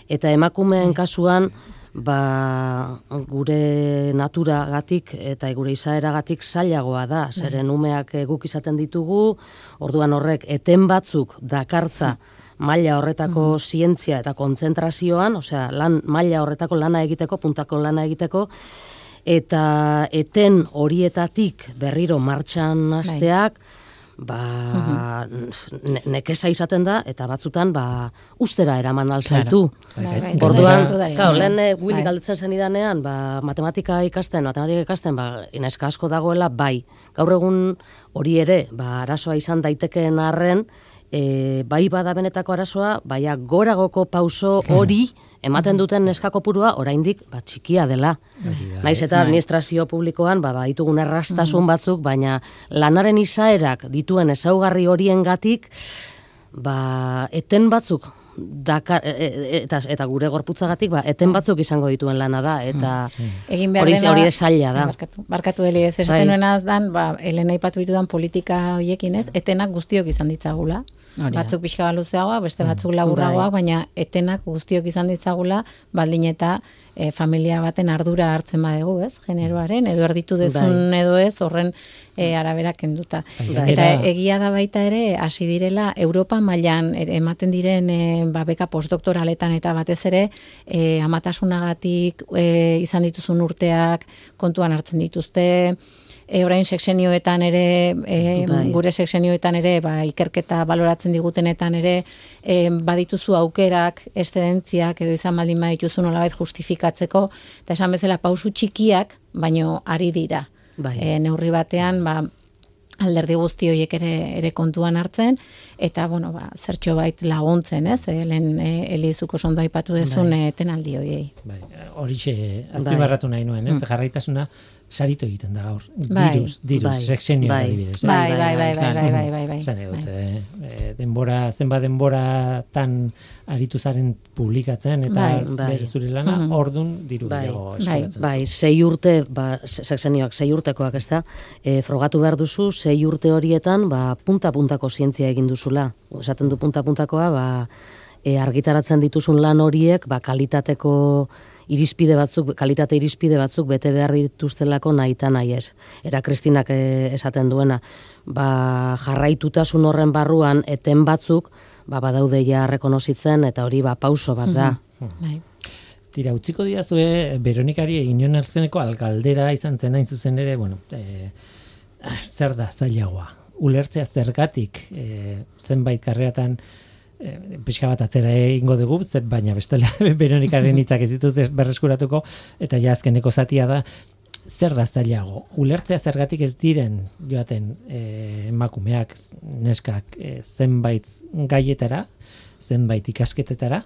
Eta emakumeen kasuan, ba, gure naturagatik eta gure izaeragatik zailagoa da, zeren umeak eh, guk izaten ditugu, orduan horrek eten batzuk dakartza maila horretako zientzia eta kontzentrazioan, osea, lan, maila horretako lana egiteko, puntako lana egiteko, eta eten horietatik berriro martxan hasteak, ba, ne- nekeza izaten da, eta batzutan, ba, ustera eraman alzaitu. Bai, bai, Orduan, bai, bai, claro, bai. lehen eh, Willy galdetzen zenidanean, ba, matematika ikasten, matematika ikasten, ba, ineska asko dagoela, bai. Gaur egun hori ere, ba, arazoa izan daitekeen arren, e, bai bada benetako arazoa, baina goragoko pauso hori ematen duten neska kopurua oraindik ba, txikia dela. Naiz eta administrazio publikoan ba, ditugun errastasun batzuk, baina lanaren izaerak dituen ezaugarri horiengatik ba, eten batzuk Dakar, e, e, eta, eta gure gorputzagatik, ba, eten batzuk izango dituen lana da, eta egin behar hori, dena... hori zaila da. Barkatu, barkatu Eli, ez Bai. esaten nuena dan, ba, Elena ipatu ditudan politika hoiekin ez, etenak guztiok izan ditzagula. Hori da. Batzuk pixka bat luzeagoak, beste batzuk laburragoak, baina etenak guztiok izan ditzagula, baldin eta e, familia baten ardura hartzen badegu, ez? Generoaren, edo erditu dezun edo ez, horren e, arabera kenduta. Bai, Eta egia da baita ere, hasi direla, Europa mailan e, ematen diren e, ba, beka postdoktoraletan eta batez ere, e, amatasunagatik e, izan dituzun urteak kontuan hartzen dituzte, e, orain seksenioetan ere, e, Bai. gure seksenioetan ere, ba, ikerketa baloratzen digutenetan ere, e, badituzu aukerak, estedentziak, edo izan baldin badituzu nolabait justifikatzeko, eta esan bezala pausu txikiak, baino ari dira. Bai. E, neurri batean, ba, alderdi guzti horiek ere ere kontuan hartzen eta bueno ba zertxo bait laguntzen, ez? E, lehen e, Elizuko sondo aipatu dezun bai. tenaldi hoiei. Bai, horixe azpimarratu nahi nuen, ez? Jarraitasuna saritu egiten da gaur. Bai. Diruz, diruz, Bai. seksenio Bai. adibidez. ez? Bai, bai, bai, bai, bai, bai, bai, bai. Esan edut, eh, eh, denbora, zenbat denbora tan aritu zaren publikatzen eta Bai, bai. bere zure lana, ordun diru Bai. gehiago Bai. eskuratzen. Bai, sei urte, ba, se- sexenioak, sei urtekoak ez da, e, frogatu behar duzu, sei urte horietan, ba, punta-puntako zientzia egin duzula. Esaten du punta-puntakoa, ba, e, argitaratzen dituzun lan horiek, ba, kalitateko irizpide batzuk, kalitate irizpide batzuk bete behar dituztelako nahita nahi ez. Eta Kristinak e, esaten duena, ba, jarraitutasun horren barruan, eten batzuk, ba, badaude ja rekonozitzen, eta hori ba, pauso bat da. Bai. Tira, utziko diazue, Veronikari egin erzeneko algaldera izan zen hain zuzen ere, bueno, e, zer da zailagoa? Ulertzea zergatik e, zenbait karreatan e, pixka bat atzera egingo dugu, baina bestela [LAUGHS] Veronikaren hitzak ez ditut berreskuratuko, eta ja azkeneko zatia da, zer da zailago? Ulertzea zergatik ez diren joaten e, emakumeak, neskak, e, zenbait gaietara, zenbait ikasketetara,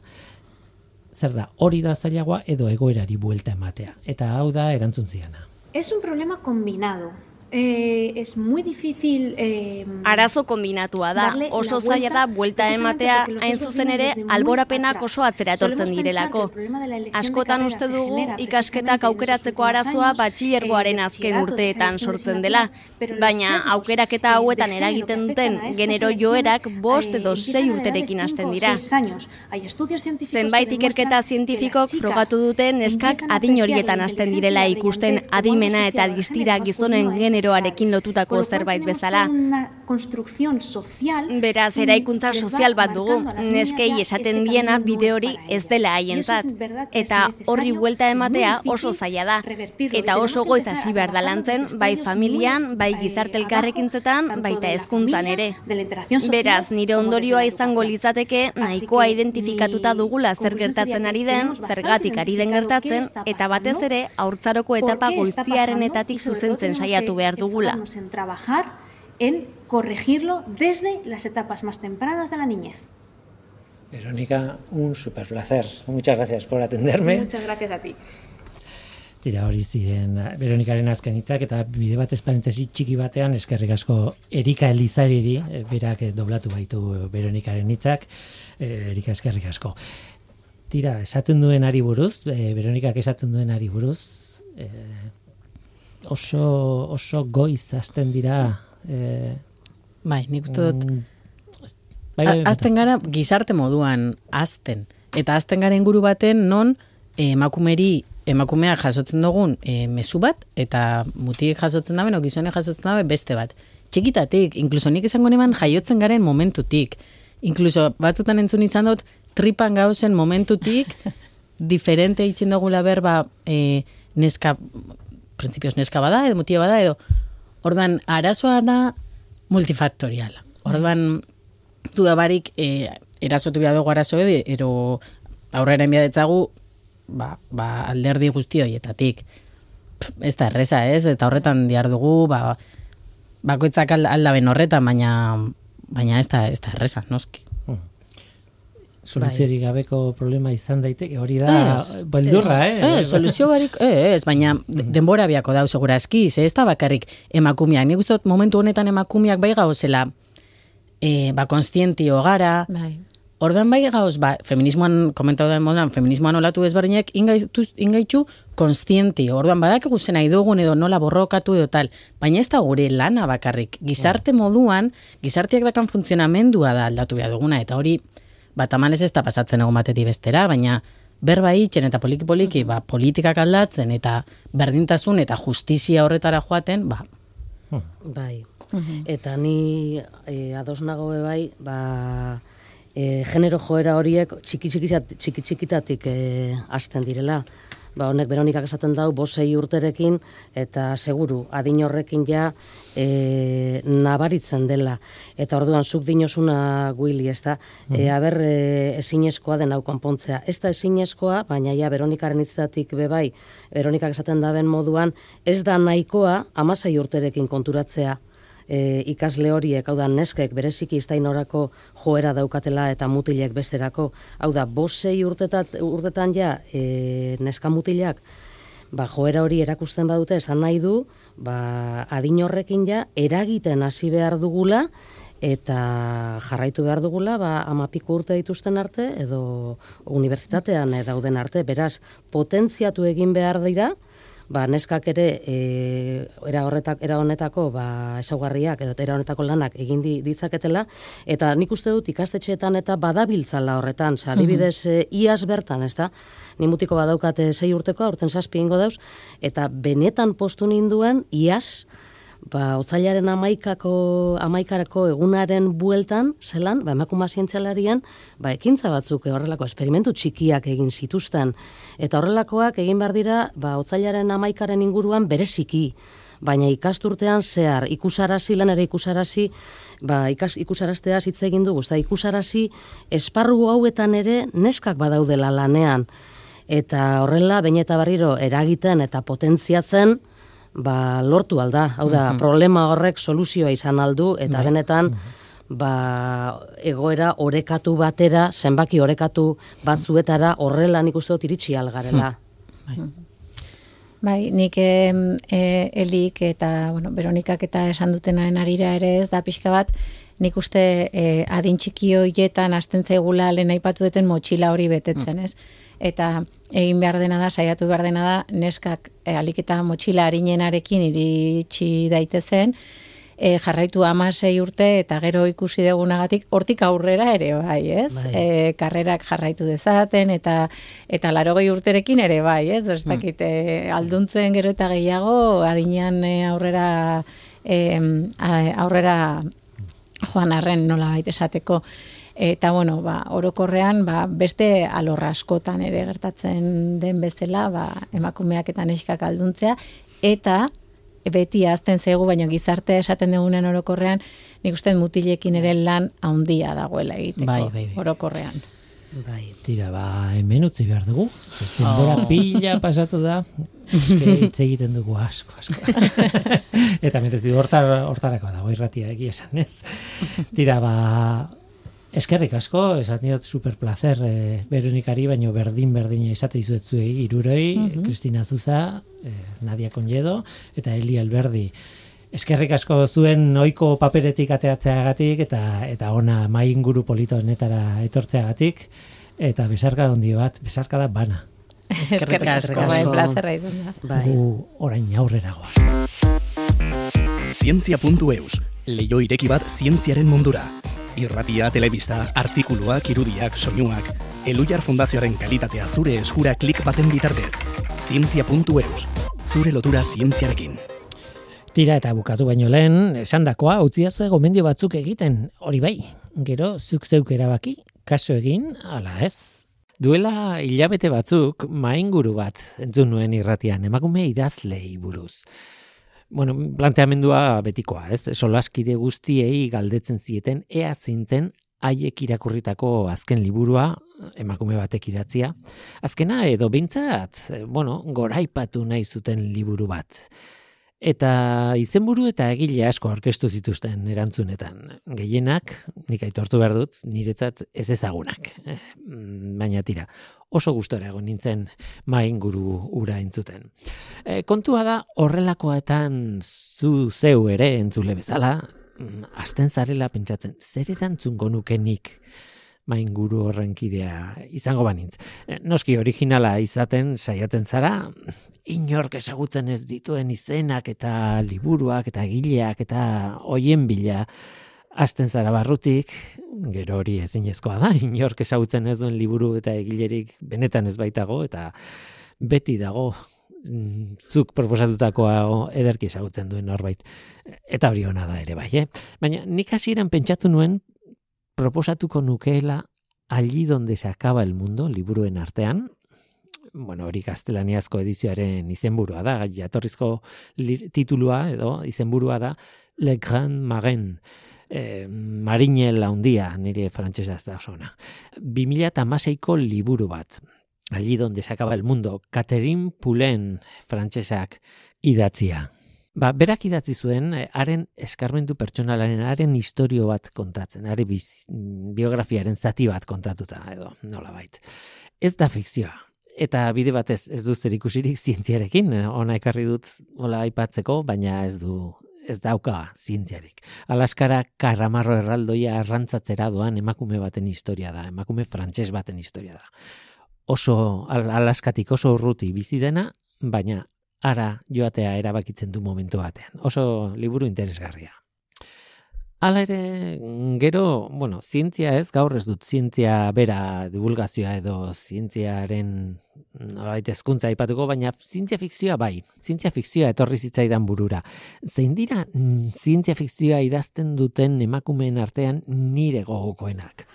zer da, hori da zailagoa edo egoerari buelta ematea. Eta hau da erantzun ziana. Es un problema combinado. Eh, es muy difícil... Eh, Arazo kombinatua da, oso zaila da buelta ematea hain zuzen ere alborapenak oso atzera etortzen direlako. Askotan uste dugu ikasketak aukeratzeko arazoa batxilergoaren eh, azken urteetan sortzen dela, baina aukeraketa eh, hauetan eragiten duten genero joerak bost eh, edo empiezan sei urterekin hasten dira. Zenbait ikerketa zientifikok frogatu dute neskak empiezan a adin horietan hasten direla ikusten adimena eta distira gizonen esas generoarekin lotutako zerbait bezala. Beraz, eraikuntza sozial bat dugu, neskei esaten diena bide hori ez dela haientzat. Eta horri buelta ematea oso zaila da. Eta oso goiz hasi behar da lantzen, bai familian, bai eh, gizarte abajo, elkarrekintzetan, tanto baita hezkuntzan ere. Beraz, nire ondorioa izango litzateke nahikoa identifikatuta dugula zer gertatzen ari den, zergatik ari den gertatzen, eta batez ere haurtzaroko etapa goiztiarenetatik zuzentzen saiatu que behar dugula. en trabajar en corregirlo desde las etapas más tempranas de la niñez. Verónica, un super placer. Muchas gracias por atenderme. Muchas gracias a ti. Tira hori ziren Veronikaren azken hitzak eta bide batez parentesi txiki batean eskerrik asko Erika Elizariri, eh, berak eh, doblatu baitu Veronikaren hitzak, eh, Erika eskerrik asko. Tira, esaten duen ari buruz, eh, Veronikak esaten duen ari buruz, eh, oso, oso goiz hasten dira eh, Bai, nik uste dut, mm, bai, bai, Azten gara gizarte moduan azten. Eta azten gara inguru baten non eh, emakumeri emakumea jasotzen dugun e, mezu bat, eta mutik jasotzen daben, o gizone jasotzen dabe beste bat. Txikitatik, inkluso nik esango neman jaiotzen garen momentutik. Inkluso batzutan entzun izan dut, tripan gauzen momentutik, [LAUGHS] diferente itxen dugula berba e, neska, printzipioz neska bada, edo mutia bada, edo ordan arazoa da multifaktoriala. Orduan, dudabarik e, erasotu behar dugu arazo edo, ero aurrera enbia detzagu, ba, ba, alderdi guzti horietatik. Ez da erreza, ez? Eta horretan diar dugu, ba, bakoitzak al- aldaben horretan, baina baina ez da, ez da erreza, noski. Soluziorik gabeko problema izan daiteke, hori da Ez, beldurra, eh? Ez, soluzio barik, [LAUGHS] ez, baina de- denbora biako dau segurazki, ze ez da bakarrik emakumeak. Nik uste dut momentu honetan emakumeak bai gauzela, e, ba, konstientio gara, Bai. Ordan bai gauz, ba, feminismoan, komentau da modan, feminismoan olatu ezberdinek, ingaitu, ingaitxu konstienti. Orduan badakigu zen nahi dugun edo nola borrokatu edo tal. Baina ez da gure lana bakarrik. Gizarte moduan, gizarteak dakan funtzionamendua da aldatu behar duguna. Eta hori, bat amanez ez da pasatzen egon batetik bestera, baina berba itxen eta poliki-poliki, ba, politikak aldatzen eta berdintasun eta justizia horretara joaten, ba, Bai. Eta ni e, ados nago bai, ba, e, genero joera horiek txiki txiki txiki txikitatik e, hasten direla. Ba, honek Veronikak esaten dau, bosei urterekin, eta seguru, adin horrekin ja e, nabaritzen dela. Eta orduan, zuk dinosuna guili, ez da, e, aber e, ezinezkoa den hau konpontzea. Ez da ezinezkoa, baina ja, Veronikaren izatik bebai, Veronikak esaten daben moduan, ez da nahikoa amasei urterekin konturatzea e, ikasle horiek, hau da, neskek bereziki iztainorako joera daukatela eta mutilek besterako, hau da, bosei urtetat, urtetan ja, e, neska mutilak, ba, joera hori erakusten badute, esan nahi du, ba, adin horrekin ja, eragiten hasi behar dugula, eta jarraitu behar dugula, ba, amapiko urte dituzten arte, edo unibertsitatean e, dauden arte, beraz, potentziatu egin behar dira, ba, neskak ere e, era horretak era honetako ba ezaugarriak edo era honetako lanak egin di, ditzaketela. Eta nik uste dut ikastetxeetan eta badabiltzala horretan, Osea, adibidez e, iaz bertan, ezta? Ni mutiko badaukate sei urteko, aurten zazpi ingo dauz, eta benetan postu ninduen iaz, ba, otzailaren amaikako, amaikarako egunaren bueltan, zelan, ba, emakuma zientzialarien, ba, ekintza batzuk eh, horrelako esperimentu txikiak egin zituzten. Eta horrelakoak egin behar dira, ba, otzailaren amaikaren inguruan bereziki, baina ikasturtean zehar, ikusarazi, lan ere ikusarazi, ba, ikas, ikusaraztea hitz egin dugu, eta ikusarazi esparru hauetan ere neskak badaudela lanean. Eta horrela, baina eta berriro eragiten eta potentziatzen, ba, lortu alda. Hau da, problema horrek soluzioa izan aldu, eta benetan, ba, egoera orekatu batera, zenbaki orekatu batzuetara horrela nik uste dut iritsi algarela. Bai, nik e, e, elik eta, bueno, Veronikak eta esan dutenaren arira ere ez da pixka bat, nik uste e, adin txiki hoietan asten zaigula lehen aipatu duten motxila hori betetzen, ez? Eta egin behar dena da, saiatu behar dena da, neskak e, alik eta motxila harinenarekin iritsi daitezen, e, jarraitu amasei urte eta gero ikusi dugunagatik hortik aurrera ere bai, ez? Bai. E, karrerak jarraitu dezaten eta eta larogei urterekin ere bai, ez? Ez dakit, e, alduntzen gero eta gehiago adinean aurrera e, aurrera joan arren nola baita esateko. Eta bueno, ba, orokorrean ba, beste alorra askotan ere gertatzen den bezala, ba, emakumeak eta neskak alduntzea eta beti azten zaigu, baina gizartea esaten dugunen orokorrean, nik uste mutilekin ere lan handia dagoela egiteko Bai, bai, bai. orokorrean. Bai. Tira, ba, hemen utzi behar dugu. Denbora pila pasatu da. Hitz egiten dugu asko, asko. [LAUGHS] Eta merezi hortar, hortarako dago irratia egia esan, ez? Tira, ba, eskerrik asko, esan diot super placer eh, Veronikari, baino berdin berdina izate izuet zuei, iruroi, Kristina Zuza, eh, Nadia Conjedo, eta Eli Alberdi. Eskerrik asko zuen ohiko paperetik ateratzeagatik eta eta ona mai inguru polito honetara etortzeagatik eta besarka handi bat, besarka da bana. [LAUGHS] Eskerrik asko, asko. bai, plazerra izan da. Bai. Gu orain aurrera goa. Zientzia.eus, leio ireki bat zientziaren mundura. Irratia, telebista, artikuluak, irudiak, soinuak, Elujar Fundazioaren kalitatea zure eskura klik baten bitartez. Zientzia.eus, zure lotura zientziarekin. Tira eta bukatu baino lehen, esandakoa utziazue gomendio batzuk egiten, hori bai, gero zuk zeuk erabaki, kaso egin, ala ez. Duela hilabete batzuk, mainguru bat entzun nuen irratian, emakume idazlei buruz. Bueno, planteamendua betikoa, ez? Solaskide guztiei galdetzen zieten ea zintzen haiek irakurritako azken liburua emakume batek idatzia. Azkena edo behintzat, eh, bueno, goraipatu nahi zuten liburu bat. Eta izenburu eta egile asko aurkeztu zituzten erantzunetan. Gehienak, nik aitortu behar dut, niretzat ez ezagunak. Eh, mm, Baina tira, oso gustora egon nintzen mainguru ura entzuten. E, kontua da horrelakoetan zu zeu ere entzule bezala, mm, hasten zarela pentsatzen, zer erantzungo nuke nik mainguru horren kidea izango banintz. E, Noski originala izaten saiatzen zara, inork ezagutzen ez dituen izenak eta liburuak eta gileak eta hoien bila hasten zara barrutik, gero hori ezinezkoa da, [LAUGHS] inork ezagutzen ez duen liburu eta egilerik benetan ez baitago, eta beti dago mm, zuk proposatutakoa ederki ezagutzen duen norbait. Eta hori ona da ere bai, eh? Baina nik hasieran pentsatu nuen proposatuko nukeela allí donde se acaba el mundo, liburuen artean, bueno, hori gaztelaniazko edizioaren izenburua da, jatorrizko titulua edo izenburua da Le Grand Marin, eh, Marinel handia, nire frantsesa da oso ona. 2016ko liburu bat, allí donde se acaba el mundo, Catherine Poulen frantsesak idatzia. Ba, berak idatzi zuen, eh, haren eskarmentu pertsonalaren, haren historio bat kontatzen, haren biz, biografiaren zati bat kontatuta, edo, nola bait. Ez da fikzioa. Eta bide batez ez du zer ikusirik zientziarekin, eh, ona ekarri dut hola aipatzeko, baina ez du ez dauka zientziarik. Alaskara karamarro erraldoia arrantzatzera doan emakume baten historia da, emakume frantses baten historia da. Oso Al- Alaskatik oso urruti bizi dena, baina ara joatea erabakitzen du momentu batean. Oso liburu interesgarria. Hala ere, gero, bueno, zientzia ez, gaur ez dut zientzia bera divulgazioa edo zientziaren nolabait hezkuntza aipatuko, baina zientzia fikzioa bai, zientzia fikzioa etorri zitzaidan burura. Zein dira mm, zientzia fikzioa idazten duten emakumeen artean nire gogokoenak.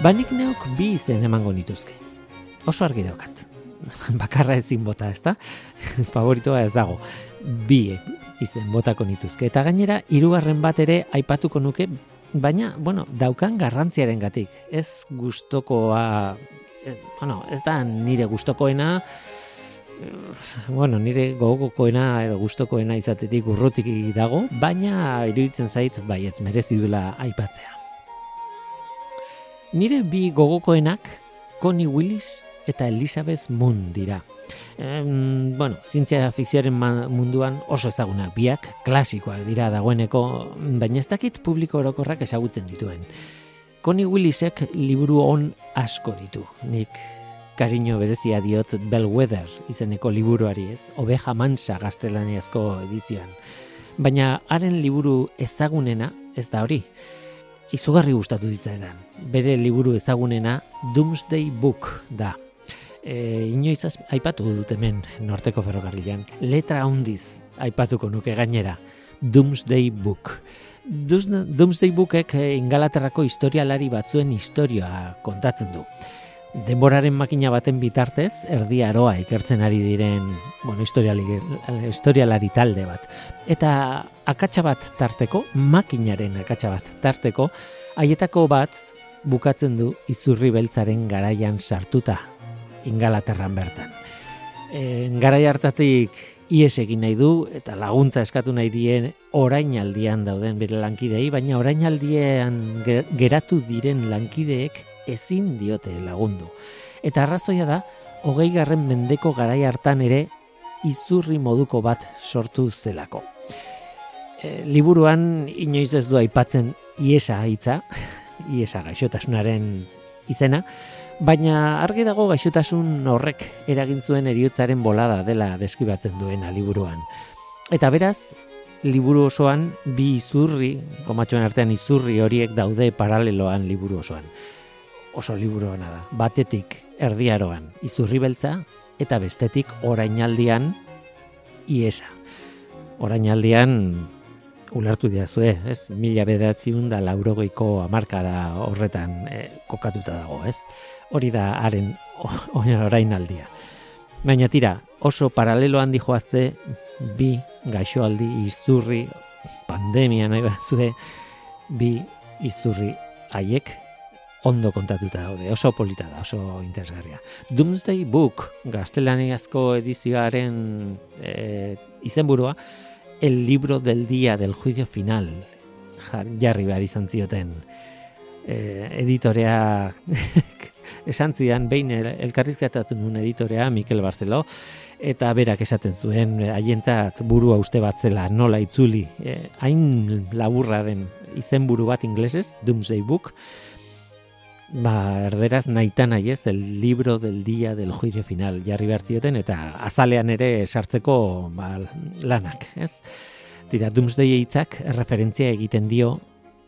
Banik neuk bi izen emango nituzke. Oso argi daukat. [LAUGHS] Bakarra ezin bota, ezta? [LAUGHS] Favoritoa ez dago. Bi izen botako nituzke. Eta gainera, hirugarren bat ere aipatuko nuke, baina, bueno, daukan garrantziaren gatik. Ez gustokoa, ez, bueno, ez da nire gustokoena, bueno, nire gogokoena edo gustokoena izatetik urrutik dago, baina iruditzen zait baietz merezi duela aipatzea. Nire bi gogokoenak Connie Willis eta Elizabeth Moon dira. Em, bueno, zientzia fikzioaren munduan oso ezagunak biak, klasikoak dira dagoeneko, baina ez dakit publiko orokorrak ezagutzen dituen. Connie Willisek liburu on asko ditu. Nik kariño berezia diot Bellwether izeneko liburuari ez, obeja mansa gaztelaniazko edizioan. Baina haren liburu ezagunena ez da hori. Izugarri gustatu ditzaidan. Bere liburu ezagunena Doomsday Book da. E, inoiz aipatu dut hemen norteko ferrokarrilan. Letra handiz aipatuko nuke gainera. Doomsday Book. Doomsday Bookek eh, ingalaterrako historialari batzuen historioa kontatzen du. Denboraren makina baten bitartez, erdi aroa ikertzen ari diren bueno, historialari, talde bat. Eta akatsa bat tarteko, makinaren akatsa bat tarteko, haietako bat bukatzen du izurri beltzaren garaian sartuta, ingalaterran bertan. E, garai hartatik ies egin nahi du eta laguntza eskatu nahi dien orainaldian dauden bere lankidei, baina orainaldian geratu diren lankideek ezin diote lagundu. Eta arrazoia da, hogei garren mendeko garai hartan ere izurri moduko bat sortu zelako. E, liburuan inoiz ez du aipatzen iesa hitza, [LAUGHS] iesa gaixotasunaren izena, Baina argi dago gaixotasun horrek eragin zuen eriotzaren bolada dela deskribatzen duena liburuan. Eta beraz, liburu osoan bi izurri, komatxoen artean izurri horiek daude paraleloan liburu osoan. Oso liburu da. Batetik erdiaroan izurri beltza eta bestetik orainaldian iesa. Orainaldian ulertu diazue, ez? Mila bederatziun da laurogeiko amarka da horretan eh, kokatuta dago, ez? hori da haren orain aldia. Baina tira, oso paralelo handi joazte bi gaixoaldi izurri pandemia nahi bat bi izurri haiek ondo kontatuta daude, oso polita da, oso interesgarria. Doomsday Book, gaztelaniazko edizioaren e, izenburua, el libro del día del juicio final, jarri behar izan zioten. E, editorea [LAUGHS] esan zidan behin elkarrizkatatu nuen editorea Mikel Barcelo eta berak esaten zuen haientzat burua uste bat zela nola itzuli e, hain laburra den izenburu bat inglesez Doomsday Book ba erderaz naita nahi ez el libro del día del juicio final jarri behartzioten eta azalean ere sartzeko ba, lanak ez Tira, Doomsday hitzak referentzia egiten dio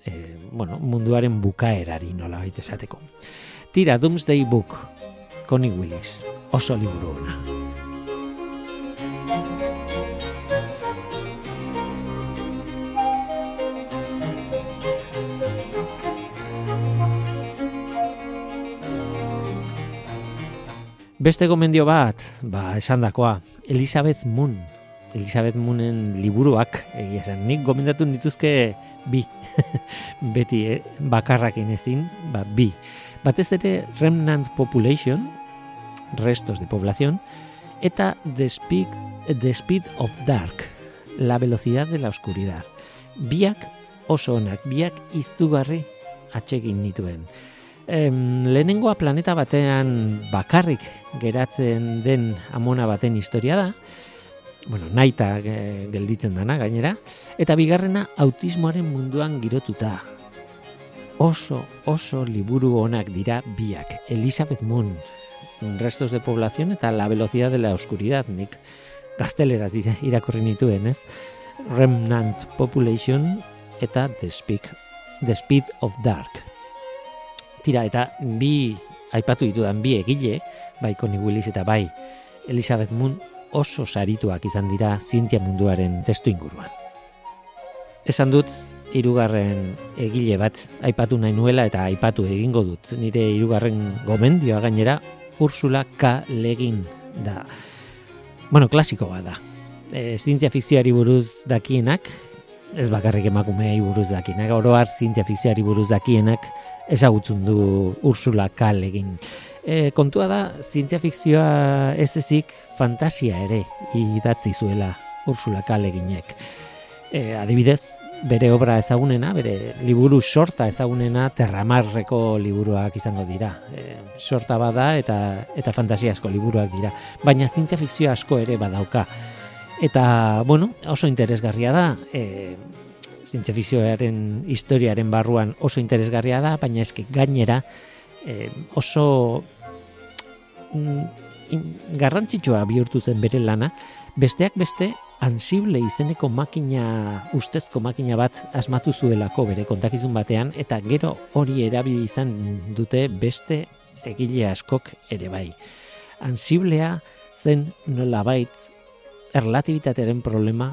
e, bueno, munduaren bukaerari nola esateko. Tira Doomsday Book, Connie Willis, oso liburu ona. Beste gomendio bat, ba, esan dakoa, Elizabeth Moon. Elizabeth Moonen liburuak, egia esan, nik gomendatu nituzke bi. [LAUGHS] Beti, eh, bakarrakin ezin, ba, bi. Batez ere Remnant Population, restos de población, eta The Speed, The Speed of Dark, la velocidad de la oscuridad. Biak oso onak, biak izugarri atsegin nituen. Em, lehenengoa planeta batean bakarrik geratzen den amona baten historia da, bueno, naita gelditzen dana gainera, eta bigarrena autismoaren munduan girotuta, oso, oso liburu onak dira biak. Elizabeth Moon, Restos de Población eta La Velocidad de la Oscuridad, nik gazteleraz irakorri nituen, ez? Remnant Population eta The, Speak, The Speed of Dark. Tira, eta bi, aipatu ditudan bi egile, bai Connie Willis eta bai Elizabeth Moon oso sarituak izan dira zientzia munduaren testu inguruan. Esan dut, hirugarren egile bat aipatu nahi nuela eta aipatu egingo dut. Nire hirugarren gomendioa gainera Ursula K. Legin da. Bueno, klasiko bat da. E, zientzia fikzioari buruz dakienak, ez bakarrik emakumei buruz dakienak, oroar zientzia fikzioari buruz dakienak ezagutzen du Ursula K. Legin. E, kontua da, zientzia fikzioa ez ezik fantasia ere idatzi zuela Ursula K. Leginek. E, adibidez, bere obra ezagunena, bere liburu sorta ezagunena terramarreko liburuak izango dira. E, sorta bada eta eta fantasiasko liburuak dira, baina zientzia fikzio asko ere badauka. Eta, bueno, oso interesgarria da, e, zientzia fikzioaren historiaren barruan oso interesgarria da, baina eski gainera e, oso mm, garrantzitsua bihurtu zen bere lana, besteak beste ansible izeneko makina, ustezko makina bat asmatu zuelako bere kontakizun batean, eta gero hori erabili izan dute beste egile askok ere bai. Ansiblea zen nola bait erlatibitatearen problema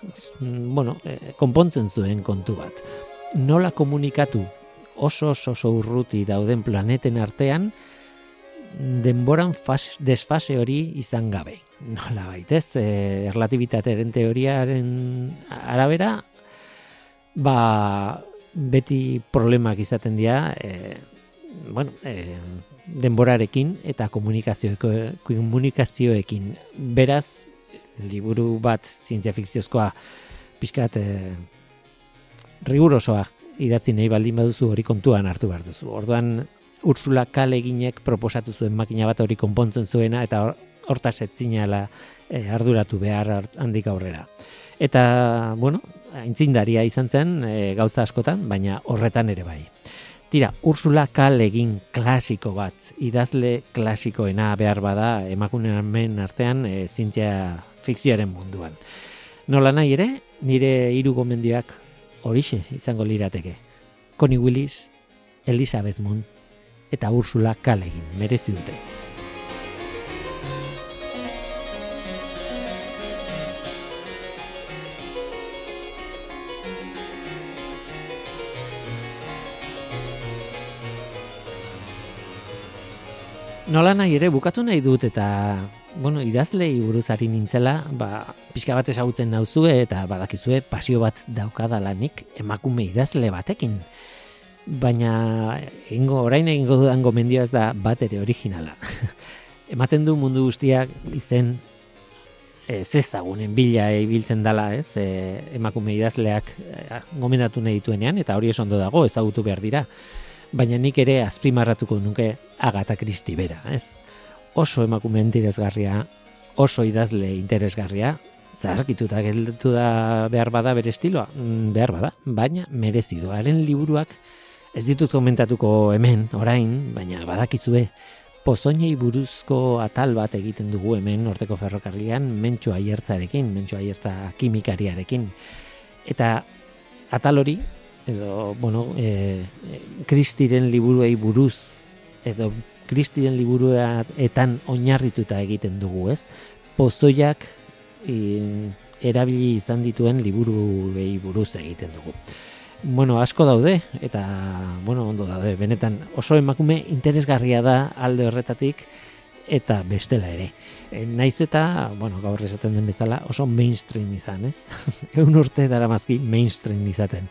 [LAUGHS] bueno, eh, konpontzen zuen kontu bat. Nola komunikatu oso oso oso urruti dauden planeten artean denboran desfase hori izan gabe nola baitez, e, erlatibitatearen teoriaren arabera, ba, beti problemak izaten dira, e, bueno, e, denborarekin eta komunikazioekin. Beraz, liburu bat zientzia fikziozkoa pixkat e, rigurosoa idatzi nahi baldin baduzu hori kontuan hartu behar duzu. Orduan, Ursula Kaleginek proposatu zuen makina bat hori konpontzen zuena eta hortaz etzinala e, arduratu behar handik aurrera. Eta, bueno, aintzindaria izan zen e, gauza askotan, baina horretan ere bai. Tira, Ursula K. egin klasiko bat, idazle klasikoena behar bada emakunean artean e, zintzia fikzioaren munduan. Nola nahi ere, nire hiru gomendioak horixe izango lirateke. Connie Willis, Elizabeth Moon eta Ursula K. egin merezi dute. nola nahi ere bukatu nahi dut eta bueno, idazlei buruzari nintzela, ba, pixka bat ezagutzen nauzue eta badakizue pasio bat daukadalanik emakume idazle batekin. Baina ingo, orain egingo dudan gomendioa ez da bat ere originala. [LAUGHS] Ematen du mundu guztiak izen e, zezagunen bila ibiltzen dala, ez? E, emakume idazleak e, gomendatu nahi dituenean eta hori esondo dago ezagutu behar dira baina nik ere azpimarratuko nuke Agatha Christie bera, ez? Oso emakume interesgarria, oso idazle interesgarria, zarkituta gelditu da behar bada bere estiloa, mm, behar bada, baina merezidoaren liburuak ez ditut komentatuko hemen, orain, baina badakizue, pozoinei buruzko atal bat egiten dugu hemen Norteko Ferrokarrilean mentxo aiertzarekin, mentxo aiertza kimikariarekin. Eta atal hori edo, bueno, e, kristiren liburuei buruz, edo kristiren liburuetan oinarrituta egiten dugu, ez? Pozoiak erabili izan dituen liburuei buruz egiten dugu. Bueno, asko daude, eta, bueno, ondo daude, benetan oso emakume interesgarria da alde horretatik, eta bestela ere. E, naiz eta, bueno, gaur esaten den bezala, oso mainstream izan, ez? [LAUGHS] Egun urte dara mazki mainstream izaten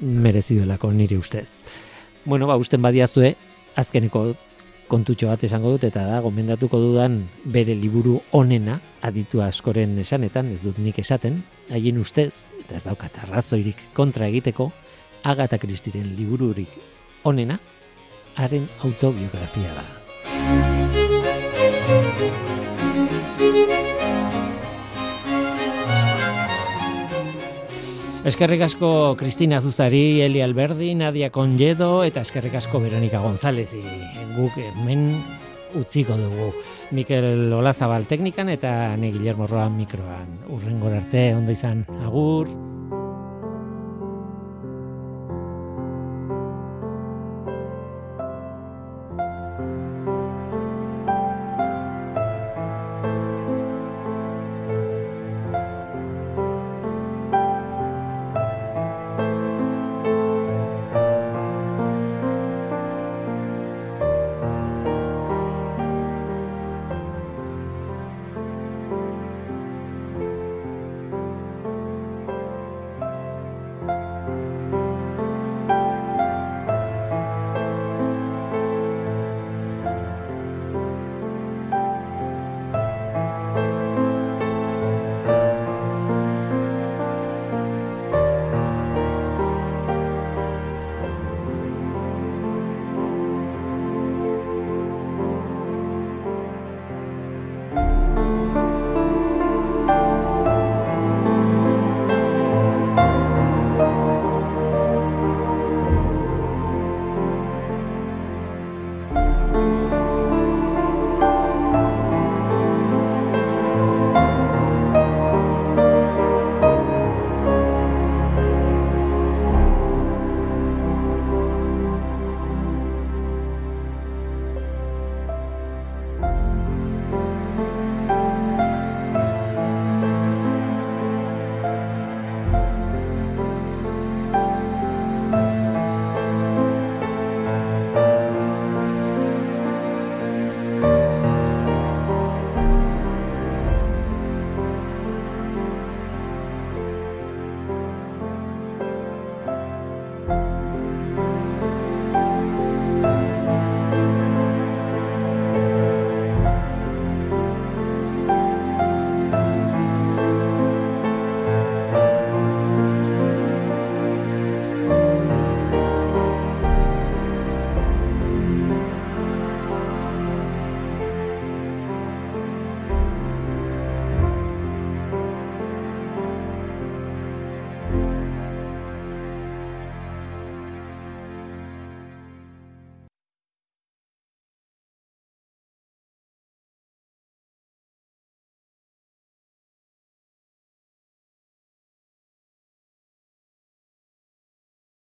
mereziduelako nire ustez. Bueno, ba, usten badiazue, azkeneko kontutxo bat esango dut, eta da, gomendatuko dudan bere liburu onena, aditu askoren esanetan, ez dut nik esaten, haien ustez, eta ez daukat arrazoirik kontra egiteko, Agatha Christiren libururik onena, haren autobiografia da. Eskerrik asko Cristina Zuzari, Eli Alberdi, Nadia Conjedo eta eskerrik asko Veronica González guk hemen utziko dugu. Mikel Olazabal teknikan eta ne Guillermo Roa mikroan. Urrengor arte ondo izan. Agur.